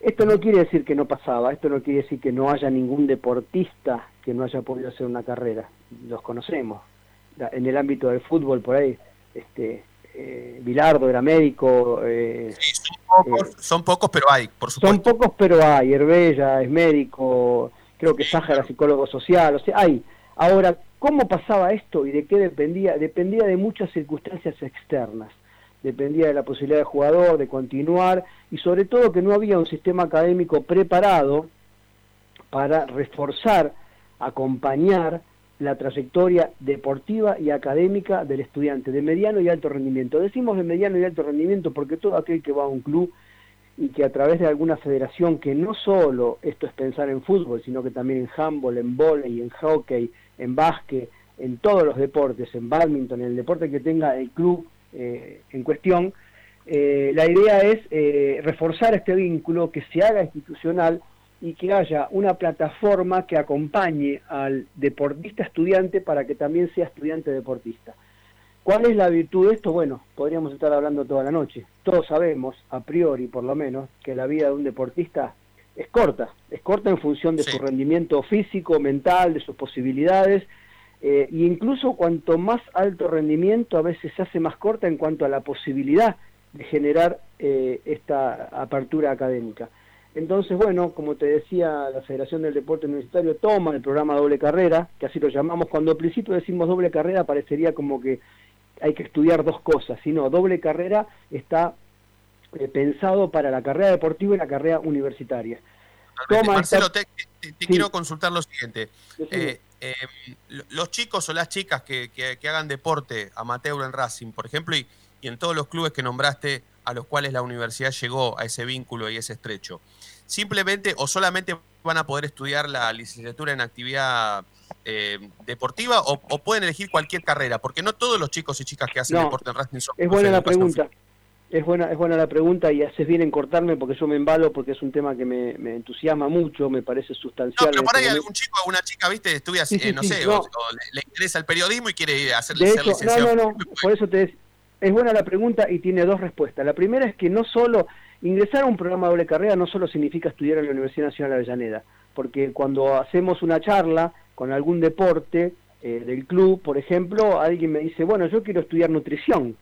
Speaker 16: Esto no quiere decir que no pasaba, esto no quiere decir que no haya ningún deportista que no haya podido hacer una carrera, los conocemos. En el ámbito del fútbol, por ahí, este, eh, Bilardo era médico. eh,
Speaker 3: son, pocos, son pocos, pero hay, por supuesto.
Speaker 16: son pocos, pero hay. Herbella es médico, creo que Saja era psicólogo social, o sea, hay. Ahora, ¿cómo pasaba esto y de qué dependía? Dependía de muchas circunstancias externas. Dependía de la posibilidad del jugador, de continuar, y sobre todo que no había un sistema académico preparado para reforzar, acompañar la trayectoria deportiva y académica del estudiante de mediano y alto rendimiento. Decimos de mediano y alto rendimiento porque todo aquel que va a un club y que a través de alguna federación, que no solo esto es pensar en fútbol, sino que también en handball, en volei, en hockey, en básquet, en todos los deportes, en badminton, en el deporte que tenga el club eh, en cuestión, eh, la idea es eh, reforzar este vínculo, que se haga institucional y que haya una plataforma que acompañe al deportista estudiante para que también sea estudiante deportista. ¿Cuál es la virtud de esto? Bueno, podríamos estar hablando toda la noche. Todos sabemos, a priori por lo menos, que la vida de un deportista es corta. Es corta en función de su rendimiento físico, mental, de sus posibilidades. Eh, e incluso cuanto más alto rendimiento, a veces se hace más corta en cuanto a la posibilidad de generar eh, esta apertura académica. Entonces, bueno, como te decía, la Federación del Deporte Universitario toma el programa doble carrera, que así lo llamamos. Cuando al principio decimos doble carrera, parecería como que hay que estudiar dos cosas, sino doble carrera está eh, pensado para la carrera deportiva y la carrera universitaria.
Speaker 3: Totalmente. Marcelo, te, te- quiero consultar lo siguiente. Eh, eh, lo- los chicos o las chicas que, que- que hagan deporte amateur en Racing, por ejemplo, y, y en todos los clubes que nombraste a los cuales la universidad llegó a ese vínculo y ese estrecho, simplemente o solamente van a poder estudiar la licenciatura en actividad eh, deportiva o, o pueden elegir cualquier carrera, porque no todos los chicos y chicas que hacen
Speaker 16: No,
Speaker 3: deporte en Racing son
Speaker 16: Es buena la pregunta. Es buena, es buena la pregunta y haces bien en cortarme porque yo me embalo porque es un tema que me, me entusiasma mucho, me parece sustancial.
Speaker 3: No, pero por ahí algún chico o una chica, viste, estudia,
Speaker 16: Sí, sí,
Speaker 3: eh, no
Speaker 16: sí,
Speaker 3: sé,
Speaker 16: no.
Speaker 3: o, o le, le interesa el periodismo y quiere ir a hacer,
Speaker 16: De
Speaker 3: ser
Speaker 16: hecho, no,
Speaker 3: licenciado.
Speaker 16: no, no, por eso te des- es buena la pregunta y tiene dos respuestas. La primera es que no solo ingresar a un programa de doble carrera no solo significa estudiar en la Universidad Nacional de Avellaneda, porque cuando hacemos una charla con algún deporte eh, del club, por ejemplo, alguien me dice, bueno, yo quiero estudiar nutrición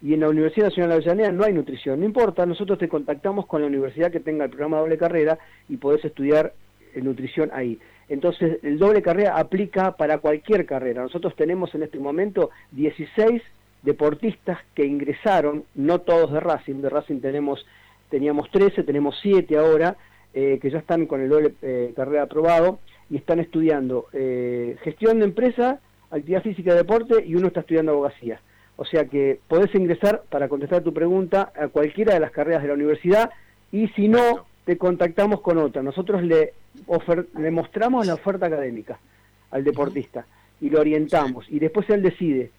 Speaker 16: y en la Universidad Nacional de Avellaneda no hay nutrición, no importa, nosotros te contactamos con la universidad que tenga el programa doble carrera y podés estudiar eh, nutrición ahí. Entonces, el doble carrera aplica para cualquier carrera. Nosotros tenemos en este momento 16 deportistas que ingresaron, no todos de Racing, de Racing tenemos teníamos 13, tenemos 7 ahora, eh, que ya están con el doble eh, carrera aprobado y están estudiando eh, gestión de empresa, actividad física y deporte y uno está estudiando abogacía. O sea que podés ingresar, para contestar tu pregunta, a cualquiera de las carreras de la universidad y si no, te contactamos con otra. Nosotros le, le mostramos la oferta académica al deportista y lo orientamos y después él decide.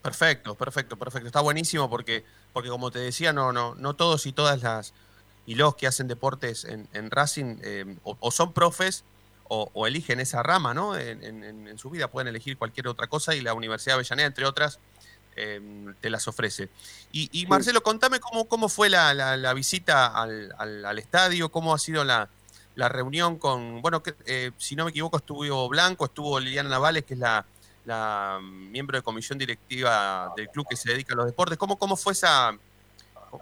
Speaker 3: Perfecto, perfecto, perfecto. Está buenísimo porque, porque como te decía, no, no, no todos y todas las y los que hacen deportes en, en Racing eh, o, o son profes o, o eligen esa rama, ¿no? En, en- en- su vida pueden elegir cualquier otra cosa y la Universidad de Avellaneda, entre otras, eh, te las ofrece. Y, y, Marcelo, contame cómo, cómo fue la, la- la visita al, al- al estadio, cómo ha sido la, la reunión con, bueno, que, eh, si no me equivoco, estuvo Blanco, estuvo Liliana Navales, que es la, la miembro de comisión directiva del club que se dedica a los deportes. ¿Cómo, cómo fue esa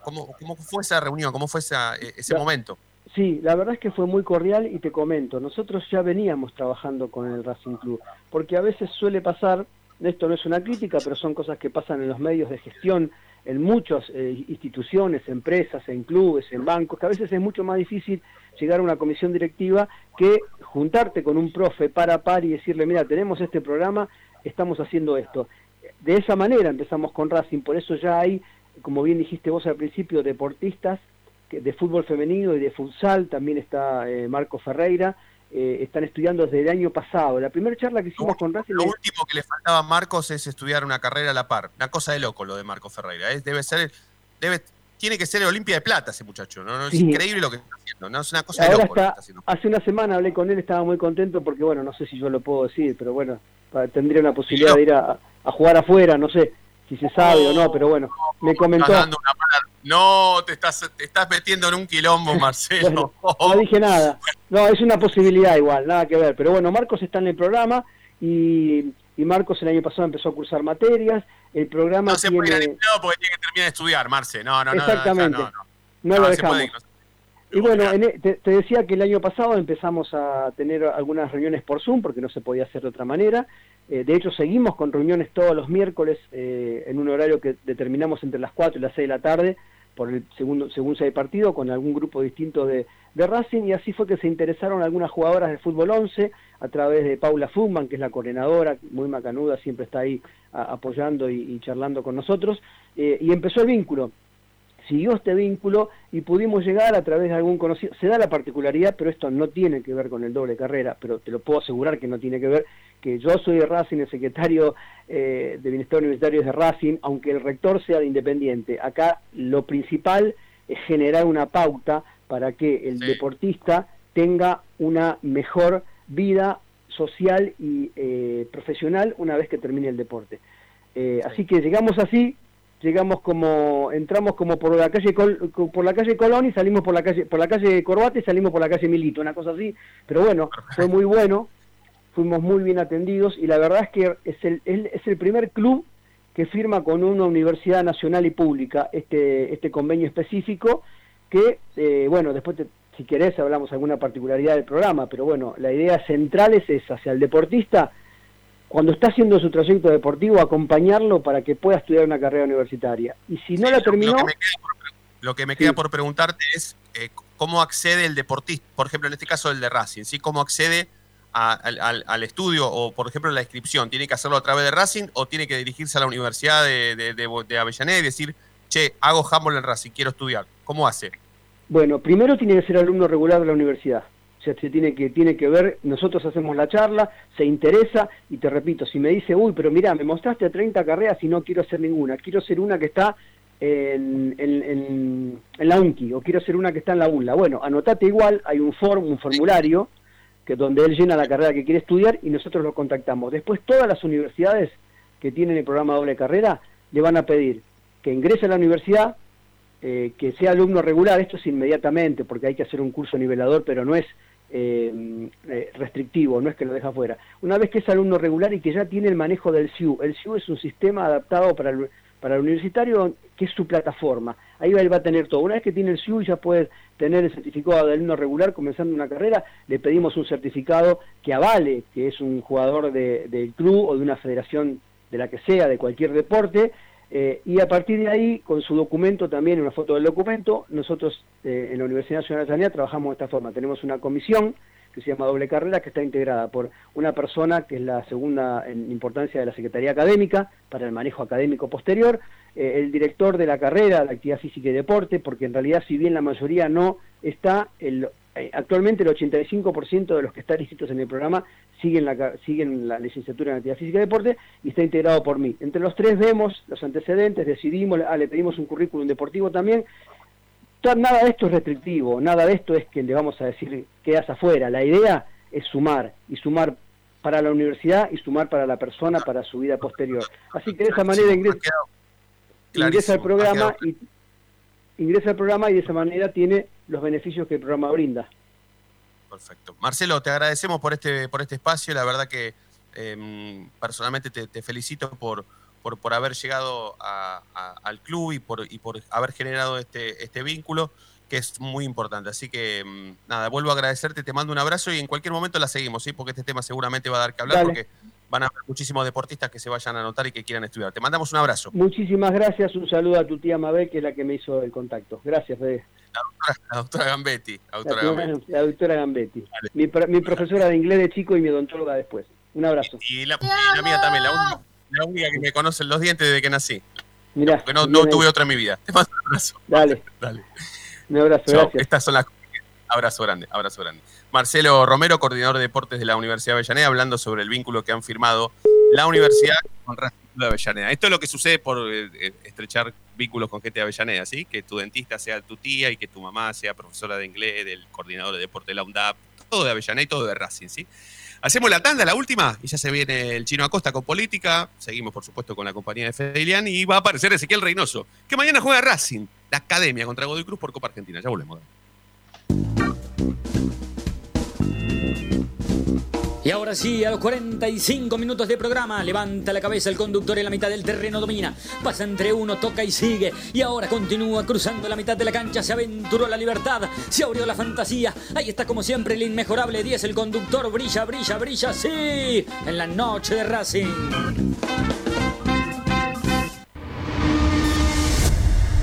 Speaker 3: cómo, cómo fue esa reunión? ¿Cómo fue esa, e- ese momento?
Speaker 16: Sí, la verdad es que fue muy cordial y te comento, nosotros ya veníamos trabajando con el Racing Club, porque a veces suele pasar, esto no es una crítica, pero son cosas que pasan en los medios de gestión, en muchas eh, instituciones, empresas, en clubes, en bancos, que a veces es mucho más difícil llegar a una comisión directiva que juntarte con un profe par a par y decirle, mira, tenemos este programa, estamos haciendo esto. De esa manera empezamos con Racing, por eso ya hay, como bien dijiste vos al principio, deportistas de fútbol femenino y de futsal, también está eh, Marco Ferreira, eh, están estudiando desde el año pasado. La primera charla que hicimos con Racing...
Speaker 3: Lo
Speaker 16: es-
Speaker 3: último que le faltaba a Marcos es estudiar una carrera a la par. Una cosa de loco lo de Marcos Ferreira. ¿eh? Debe ser, debe, tiene que ser el Olimpia de Plata ese muchacho. ¿no? No, Es
Speaker 16: Sí.
Speaker 3: increíble lo que está haciendo. ¿no? Es una cosa de
Speaker 16: Ahora
Speaker 3: loco. lo que
Speaker 16: está,
Speaker 3: haciendo.
Speaker 16: hace una semana hablé con él, estaba muy contento porque, bueno, no sé si yo lo puedo decir, pero bueno, tendría una posibilidad de ir a, a jugar afuera, no sé si se sabe o no, pero bueno, me comentó...
Speaker 3: Dando una No, te estás, te estás metiendo en un quilombo, Marcelo.
Speaker 16: No dije nada. No, es una posibilidad igual, nada que ver. Pero bueno, Marcos está en el programa y y Marcos el año pasado empezó a cursar materias. El programa
Speaker 3: No se
Speaker 16: tiene...
Speaker 3: puede ir al empleado porque tiene que terminar de estudiar, Marce. No, no, no.
Speaker 16: Exactamente.
Speaker 3: No, no, no.
Speaker 16: No,
Speaker 3: No,
Speaker 16: lo dejamos.
Speaker 3: ir,
Speaker 16: Y bueno, en e- te, te decía que el año pasado empezamos a tener algunas reuniones por Zoom porque no se podía hacer de otra manera. Eh, de hecho, seguimos con reuniones todos los miércoles eh, en un horario que determinamos entre las 4 y las 6 de la tarde por el segundo según sea el partido con algún grupo distinto de, de Racing y así fue que se interesaron algunas jugadoras de fútbol 11 a través de Paula Fugman, que es la coordinadora, muy macanuda, siempre está ahí apoyando y, y charlando con nosotros, eh, y empezó el vínculo siguió este vínculo y pudimos llegar a través de algún conocido. Se da la particularidad, pero esto no tiene que ver con el doble carrera, pero te lo puedo asegurar que no tiene que ver, que yo soy de Racing, el secretario eh, de Bienestar Universitario es de Racing, aunque el rector sea de Independiente. Acá lo principal es generar una pauta para que el deportista tenga una mejor vida social y eh, profesional una vez que termine el deporte. Eh, Así que llegamos así, llegamos como entramos como por la calle Col- por la calle Colón y salimos por la calle por la calle Corbate y salimos por la calle Milito una cosa así. Pero bueno fue muy bueno fuimos muy bien atendidos y la verdad es que es el es el primer club que firma con una universidad nacional y pública este este convenio específico que eh, bueno después te- si querés hablamos alguna particularidad del programa pero bueno la idea central es esa hacia el deportista cuando está haciendo su trayecto deportivo, acompañarlo para que pueda estudiar una carrera universitaria. Y si no la terminó,
Speaker 3: Lo que me queda por, lo que me queda por preguntarte es eh, cómo accede el deportista, por ejemplo, en este caso el de Racing, ¿sí? ¿Cómo accede a- al, al- al estudio o, por ejemplo, la inscripción? ¿Tiene que hacerlo a través de Racing o tiene que dirigirse a la Universidad de, de, de- de Avellaneda y decir, che, hago handball en Racing, quiero estudiar? ¿Cómo hace?
Speaker 16: bueno, primero tiene que ser alumno regular de la universidad. Se tiene que, tiene que ver, nosotros hacemos la charla, se interesa, y te repito, si me dice, uy, pero mira, me mostraste 30 carreras y no quiero hacer ninguna, quiero ser una que está en, en, en- la UNCI, o quiero ser una que está en la UNLA. Bueno, anotate igual, hay un form, un formulario, que donde él llena la carrera que quiere estudiar y nosotros lo contactamos. Después todas las universidades que tienen el programa doble carrera le van a pedir que ingrese a la universidad, eh, que sea alumno regular, esto es inmediatamente porque hay que hacer un curso nivelador, pero no es eh, eh, restrictivo, no es que lo deja fuera. Una vez que es alumno regular y que ya tiene el manejo del SIU, el SIU es un sistema adaptado para el, para el universitario que es su plataforma. Ahí va, él va a tener todo. Una vez que tiene el SIU ya puede tener el certificado de alumno regular comenzando una carrera, le pedimos un certificado que avale que es un jugador de- del club o de una federación de la que sea, de cualquier deporte, eh, y a partir de ahí, con su documento también, una foto del documento, nosotros eh, en la Universidad Nacional de Sanidad trabajamos de esta forma. Tenemos una comisión que se llama Doble Carrera, que está integrada por una persona que es la segunda en importancia de la Secretaría Académica para el manejo académico posterior, eh, el director de la carrera de Actividad Física y Deporte, porque en realidad si bien la mayoría no está, el, actualmente el 85% de los que están inscritos en el programa siguen la, siguen la licenciatura en Actividad Física y Deporte y está integrado por mí. Entre los tres vemos los antecedentes, decidimos, ah, le pedimos un currículum deportivo también. Ta- Nada de esto es restrictivo, nada de esto es que le vamos a decir quedas afuera. La idea es sumar y sumar para la universidad y sumar para la persona para su vida posterior. Así que de esa manera ingresa, ingresa al programa y ingresa al programa y de esa manera tiene los beneficios que el programa brinda.
Speaker 3: Perfecto. Marcelo, te agradecemos por este, por este espacio. La verdad que eh, personalmente te, te felicito por, por, por haber llegado a- a- al club y por, y por haber generado este, este vínculo, que es muy importante. Así que, mm, nada, vuelvo a agradecerte, te mando un abrazo y en cualquier momento la seguimos, ¿sí? porque este tema seguramente va a dar que hablar,
Speaker 16: Dale.
Speaker 3: porque van a haber muchísimos deportistas que se vayan a anotar y que quieran estudiar. Te mandamos un abrazo.
Speaker 16: Muchísimas gracias, un saludo a tu tía Mabel, que es la que me hizo el contacto. Gracias, Fede.
Speaker 3: La doctora Gambetti. La
Speaker 16: La,
Speaker 3: doctora Gambetti.
Speaker 16: la doctora Gambetti. Mi, pro- mi profesora de inglés de chico y mi odontóloga después. Un abrazo.
Speaker 3: Y la, y la mía también, la única, la única que me conoce los dientes desde que nací.
Speaker 16: Mirá,
Speaker 3: Porque no, tuve otra en mi vida. Te mando un abrazo.
Speaker 16: Dale,
Speaker 3: Dale.
Speaker 16: un abrazo, gracias.
Speaker 3: Estas son las Abrazo grande, abrazo grande. Marcelo Romero, coordinador de deportes de la Universidad de Avellaneda, hablando sobre el vínculo que han firmado la universidad con Racing de Avellaneda. Esto es lo que sucede por eh, eh, estrechar vínculos con gente de Avellaneda, ¿sí? Que tu dentista sea tu tía y que tu mamá sea profesora de inglés, del coordinador de deporte de la UNDAP, todo de Avellaneda y todo de Racing, ¿sí? Hacemos la tanda, la última, y ya se viene el chino Acosta con política. Seguimos, por supuesto, con la compañía de Fede Ilián y va a aparecer Ezequiel Reynoso, que mañana juega Racing, la academia contra Godoy Cruz por Copa Argentina. Ya volvemos.
Speaker 1: Y ahora sí, a los 45 minutos de programa, levanta la cabeza el conductor en la mitad del terreno, domina, pasa entre uno, toca y sigue. Y ahora continúa cruzando la mitad de la cancha, se aventuró la libertad, se abrió la fantasía. Ahí está como siempre el inmejorable 10, el conductor brilla, brilla, brilla, sí, en la noche de Racing.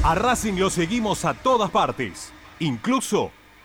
Speaker 10: A Racing lo seguimos a todas partes, incluso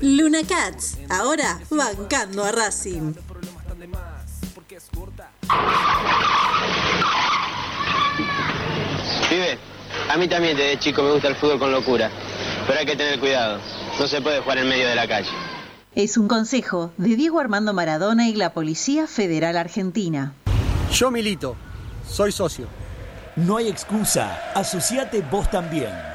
Speaker 2: Luna Cats, ahora bancando a Racing.
Speaker 6: Pibe, a mí también desde chico me gusta el fútbol con locura. Pero hay que tener cuidado. No se puede jugar en medio de la calle.
Speaker 2: Es un consejo de Diego Armando Maradona y la Policía Federal Argentina.
Speaker 17: Yo milito. Soy socio.
Speaker 9: No hay excusa. Asociate vos también.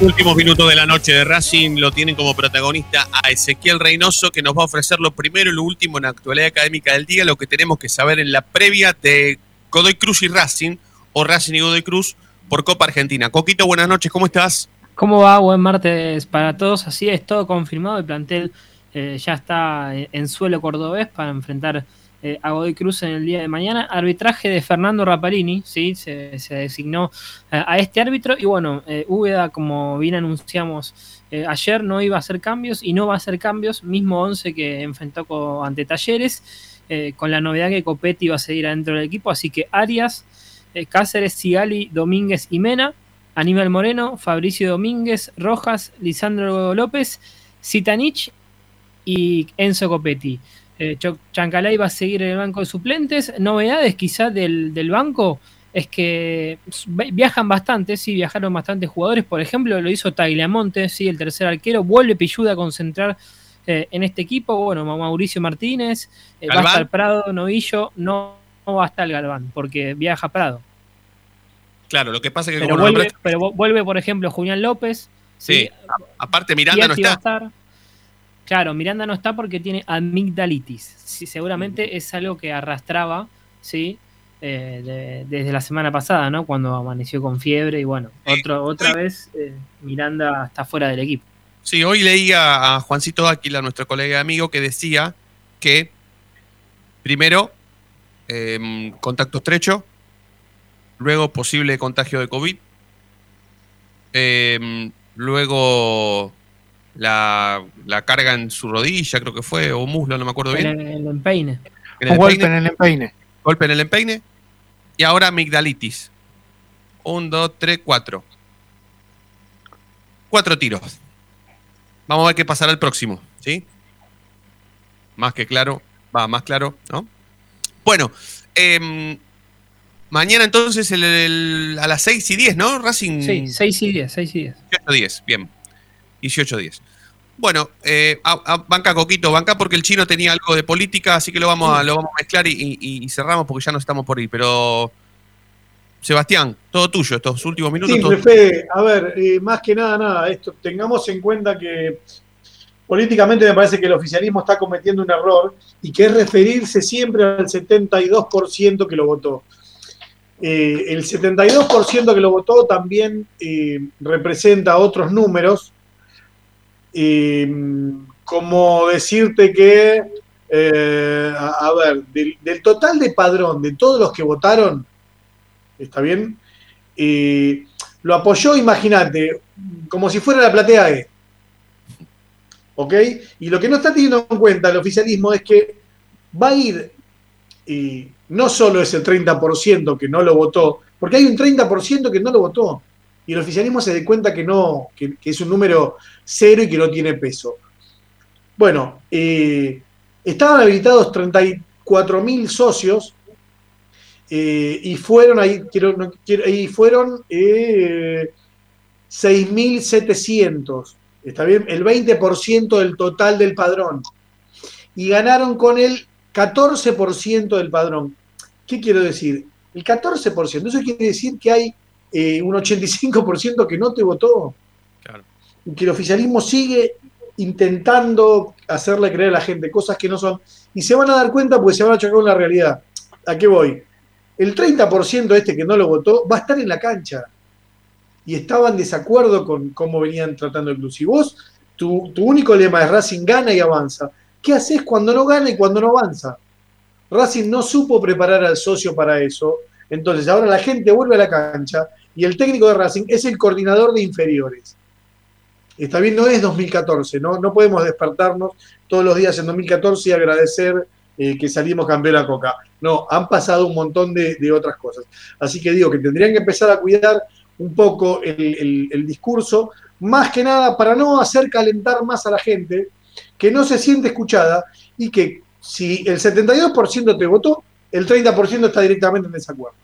Speaker 3: Últimos minutos de la noche de Racing lo tienen como protagonista a Ezequiel Reynoso, que nos va a ofrecer lo primero y lo último en la actualidad académica del día, lo que tenemos que saber en la previa de Godoy Cruz y Racing, o Racing y Godoy Cruz, por Copa Argentina. Coquito, buenas noches, ¿cómo estás?
Speaker 18: ¿Cómo va? Buen martes para todos. Así es, todo confirmado. El plantel eh, ya está en suelo cordobés para enfrentar eh, a Godoy Cruz en el día de mañana. Arbitraje de Fernando Rapalini, ¿sí? se, designó eh, a este árbitro. Y bueno, eh, Úbeda, como bien anunciamos eh, ayer, no iba a hacer cambios y no va a hacer cambios. Mismo 11 que enfrentó co- ante Talleres, eh, con la novedad que Copetti iba a seguir adentro del equipo. Así que Arias, Cáceres, Sigali, Domínguez y Mena. Aníbal Moreno, Fabricio Domínguez, Rojas, Lisandro López, Zitanich y Enzo Copetti. Eh, Chancalay va a seguir en el banco de suplentes. Novedades quizás del, del banco es que vi- viajan bastante, sí, viajaron bastantes jugadores. Por ejemplo, lo hizo Tagliamonte, sí, el tercer arquero. Vuelve Pilluda a concentrar eh, en este equipo. Bueno, Mauricio Martínez, eh, va a estar Prado, Novillo, no, no va a estar Galván, porque viaja Prado.
Speaker 3: Claro, lo que pasa es que
Speaker 18: Pero
Speaker 3: como
Speaker 18: vuelve,
Speaker 3: nombraste-
Speaker 18: pero vu- vuelve, por ejemplo, Julián López.
Speaker 3: sí, aparte Miranda no
Speaker 18: Piatti
Speaker 3: está.
Speaker 18: Claro, Miranda no está porque tiene amigdalitis. Sí, seguramente es algo que arrastraba, ¿sí? Eh, de- desde la semana pasada, ¿no? Cuando amaneció con fiebre y bueno, otro, otra vez eh, Miranda está fuera del equipo.
Speaker 3: Sí, hoy leía a Juancito Áquila, nuestro colega y amigo, que decía que primero em, contacto estrecho, luego posible contagio de COVID, em, luego la, la carga en su rodilla, creo que fue, o muslo, no me acuerdo bien.
Speaker 18: El, el empeine.
Speaker 3: En
Speaker 4: Un
Speaker 3: el
Speaker 4: golpe
Speaker 3: empeine.
Speaker 4: en el empeine.
Speaker 3: Golpe en el empeine. Y ahora amigdalitis. Un, dos, tres, cuatro. Cuatro tiros. Vamos a ver qué pasará el próximo, ¿sí? Más que claro. Va, más claro, ¿no? Bueno, em, mañana entonces el- el- a las 6 y 10, ¿no? Racing.
Speaker 18: Sí, 6 y 10, 6 y 10.
Speaker 3: 18-10, bien. 18-10. Bueno, eh, a- a- banca Coquito, banca porque el chino tenía algo de política, así que lo vamos a, lo vamos a mezclar y, y- y cerramos porque ya no estamos por ir. Pero, Sebastián, todo tuyo, estos últimos minutos.
Speaker 5: Simple,
Speaker 3: todo-
Speaker 5: Fede. A ver, eh, más que nada, nada, esto, tengamos en cuenta que políticamente me parece que el oficialismo está cometiendo un error y que es referirse siempre al 72% que lo votó. Eh, el 72% que lo votó también representa otros números, eh, como decirte que, eh, a, ver, del, total de padrón de todos los que votaron, ¿está bien? Eh, lo apoyó, imagínate, como si fuera la platea E. ¿Ok? Y lo que no está teniendo en cuenta el oficialismo es que va a ir, y no solo ese 30% que no lo votó, porque hay un 30% que no lo votó. Y el oficialismo se da cuenta que no, que, es un número cero y que no tiene peso. Bueno, eh, estaban habilitados 34 mil socios eh, y fueron ahí, quiero, y fueron eh, 6.700, ¿está bien? El 20% del total del padrón. Y ganaron con el 14% del padrón. ¿Qué quiero decir? El 14%, eso quiere decir que hay eh, un 85% que no te votó. Y que el oficialismo sigue intentando hacerle creer a la gente cosas que no son. Y se van a dar cuenta porque se van a chocar con la realidad. ¿A qué voy? El 30% este que no lo votó va a estar en la cancha. Y estaba en desacuerdo con cómo venían tratando el club. Si vos, tu, tu único lema es Racing gana y avanza, ¿qué haces cuando no gana y cuando no avanza? Racing no supo preparar al socio para eso. Entonces ahora la gente vuelve a la cancha y el técnico de Racing es el coordinador de inferiores. Está bien, no es 2014, ¿no? No podemos despertarnos todos los días en 2014 y agradecer eh, que salimos campeón a Coca. No, han pasado un montón de, de otras cosas. Así que digo que tendrían que empezar a cuidar un poco el, el- discurso, más que nada para no hacer calentar más a la gente, que no se siente escuchada y que si el 72% te votó, el 30% está directamente en desacuerdo.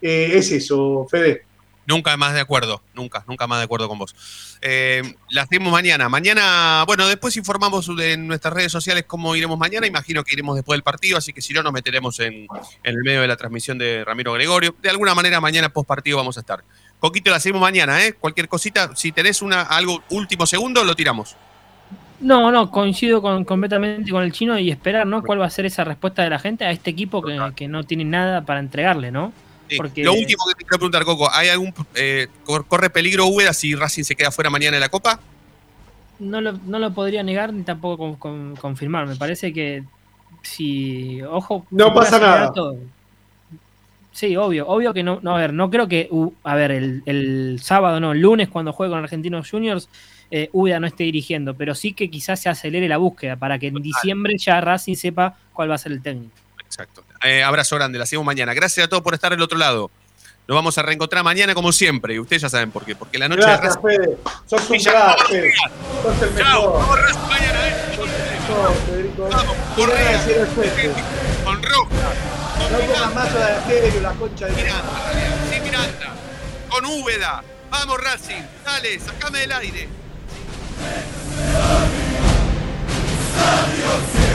Speaker 5: Eh, es eso, Fede.
Speaker 3: Nunca más de acuerdo, nunca, nunca más de acuerdo con vos. Eh, la hacemos mañana. Mañana, bueno, después informamos en nuestras redes sociales cómo iremos mañana. Imagino que iremos después del partido, así que si no, nos meteremos en, en el medio de la transmisión de Ramiro Gregorio. De alguna manera, mañana post partido vamos a estar. Coquito, la hacemos mañana, ¿eh? Cualquier cosita, si tenés una, algo último segundo, lo tiramos.
Speaker 18: No, no, coincido con, completamente con el chino y esperar, ¿no? ¿Cuál va a ser esa respuesta de la gente a este equipo que, que no tiene nada para entregarle, ¿no?
Speaker 3: Sí.
Speaker 18: Porque-
Speaker 3: Lo último que te quiero preguntar, Coco, ¿hay algún eh, cor- corre peligro Úbeda si Racing se queda fuera mañana de la Copa?
Speaker 18: No lo, no lo podría negar ni tampoco con- con- confirmar. Me parece que si, ojo.
Speaker 5: No pasa nada.
Speaker 18: todo. Sí, obvio, obvio que no, no, a ver, no creo que, uh, a ver, el, el sábado, no, el lunes cuando juegue con Argentinos Juniors, eh, Úbeda no esté dirigiendo, pero sí que quizás se acelere la búsqueda para que en diciembre ya Racing sepa cuál va a ser el técnico.
Speaker 3: Exacto. Eh, abrazo grande, la seguimos mañana. Gracias a todos por estar del otro lado. Nos vamos a reencontrar mañana como siempre. Y ustedes ya saben por qué. Porque la noche
Speaker 5: Gracias,
Speaker 3: de Racing.
Speaker 5: Fede. Sos un crack. Sos el
Speaker 3: Chao.
Speaker 5: mejor.
Speaker 3: Vamos Racing mañana, ¿eh?
Speaker 5: Sos, Federico.
Speaker 3: Vamos,
Speaker 5: ¿Qué le voy a
Speaker 3: Correa. Con Roca.
Speaker 5: No pongas más de estéreo, la concha de
Speaker 3: Miranda, sí, Miranda. Con Úbeda. Vamos, Racing. Dale, sacame del aire.
Speaker 11: Adiós,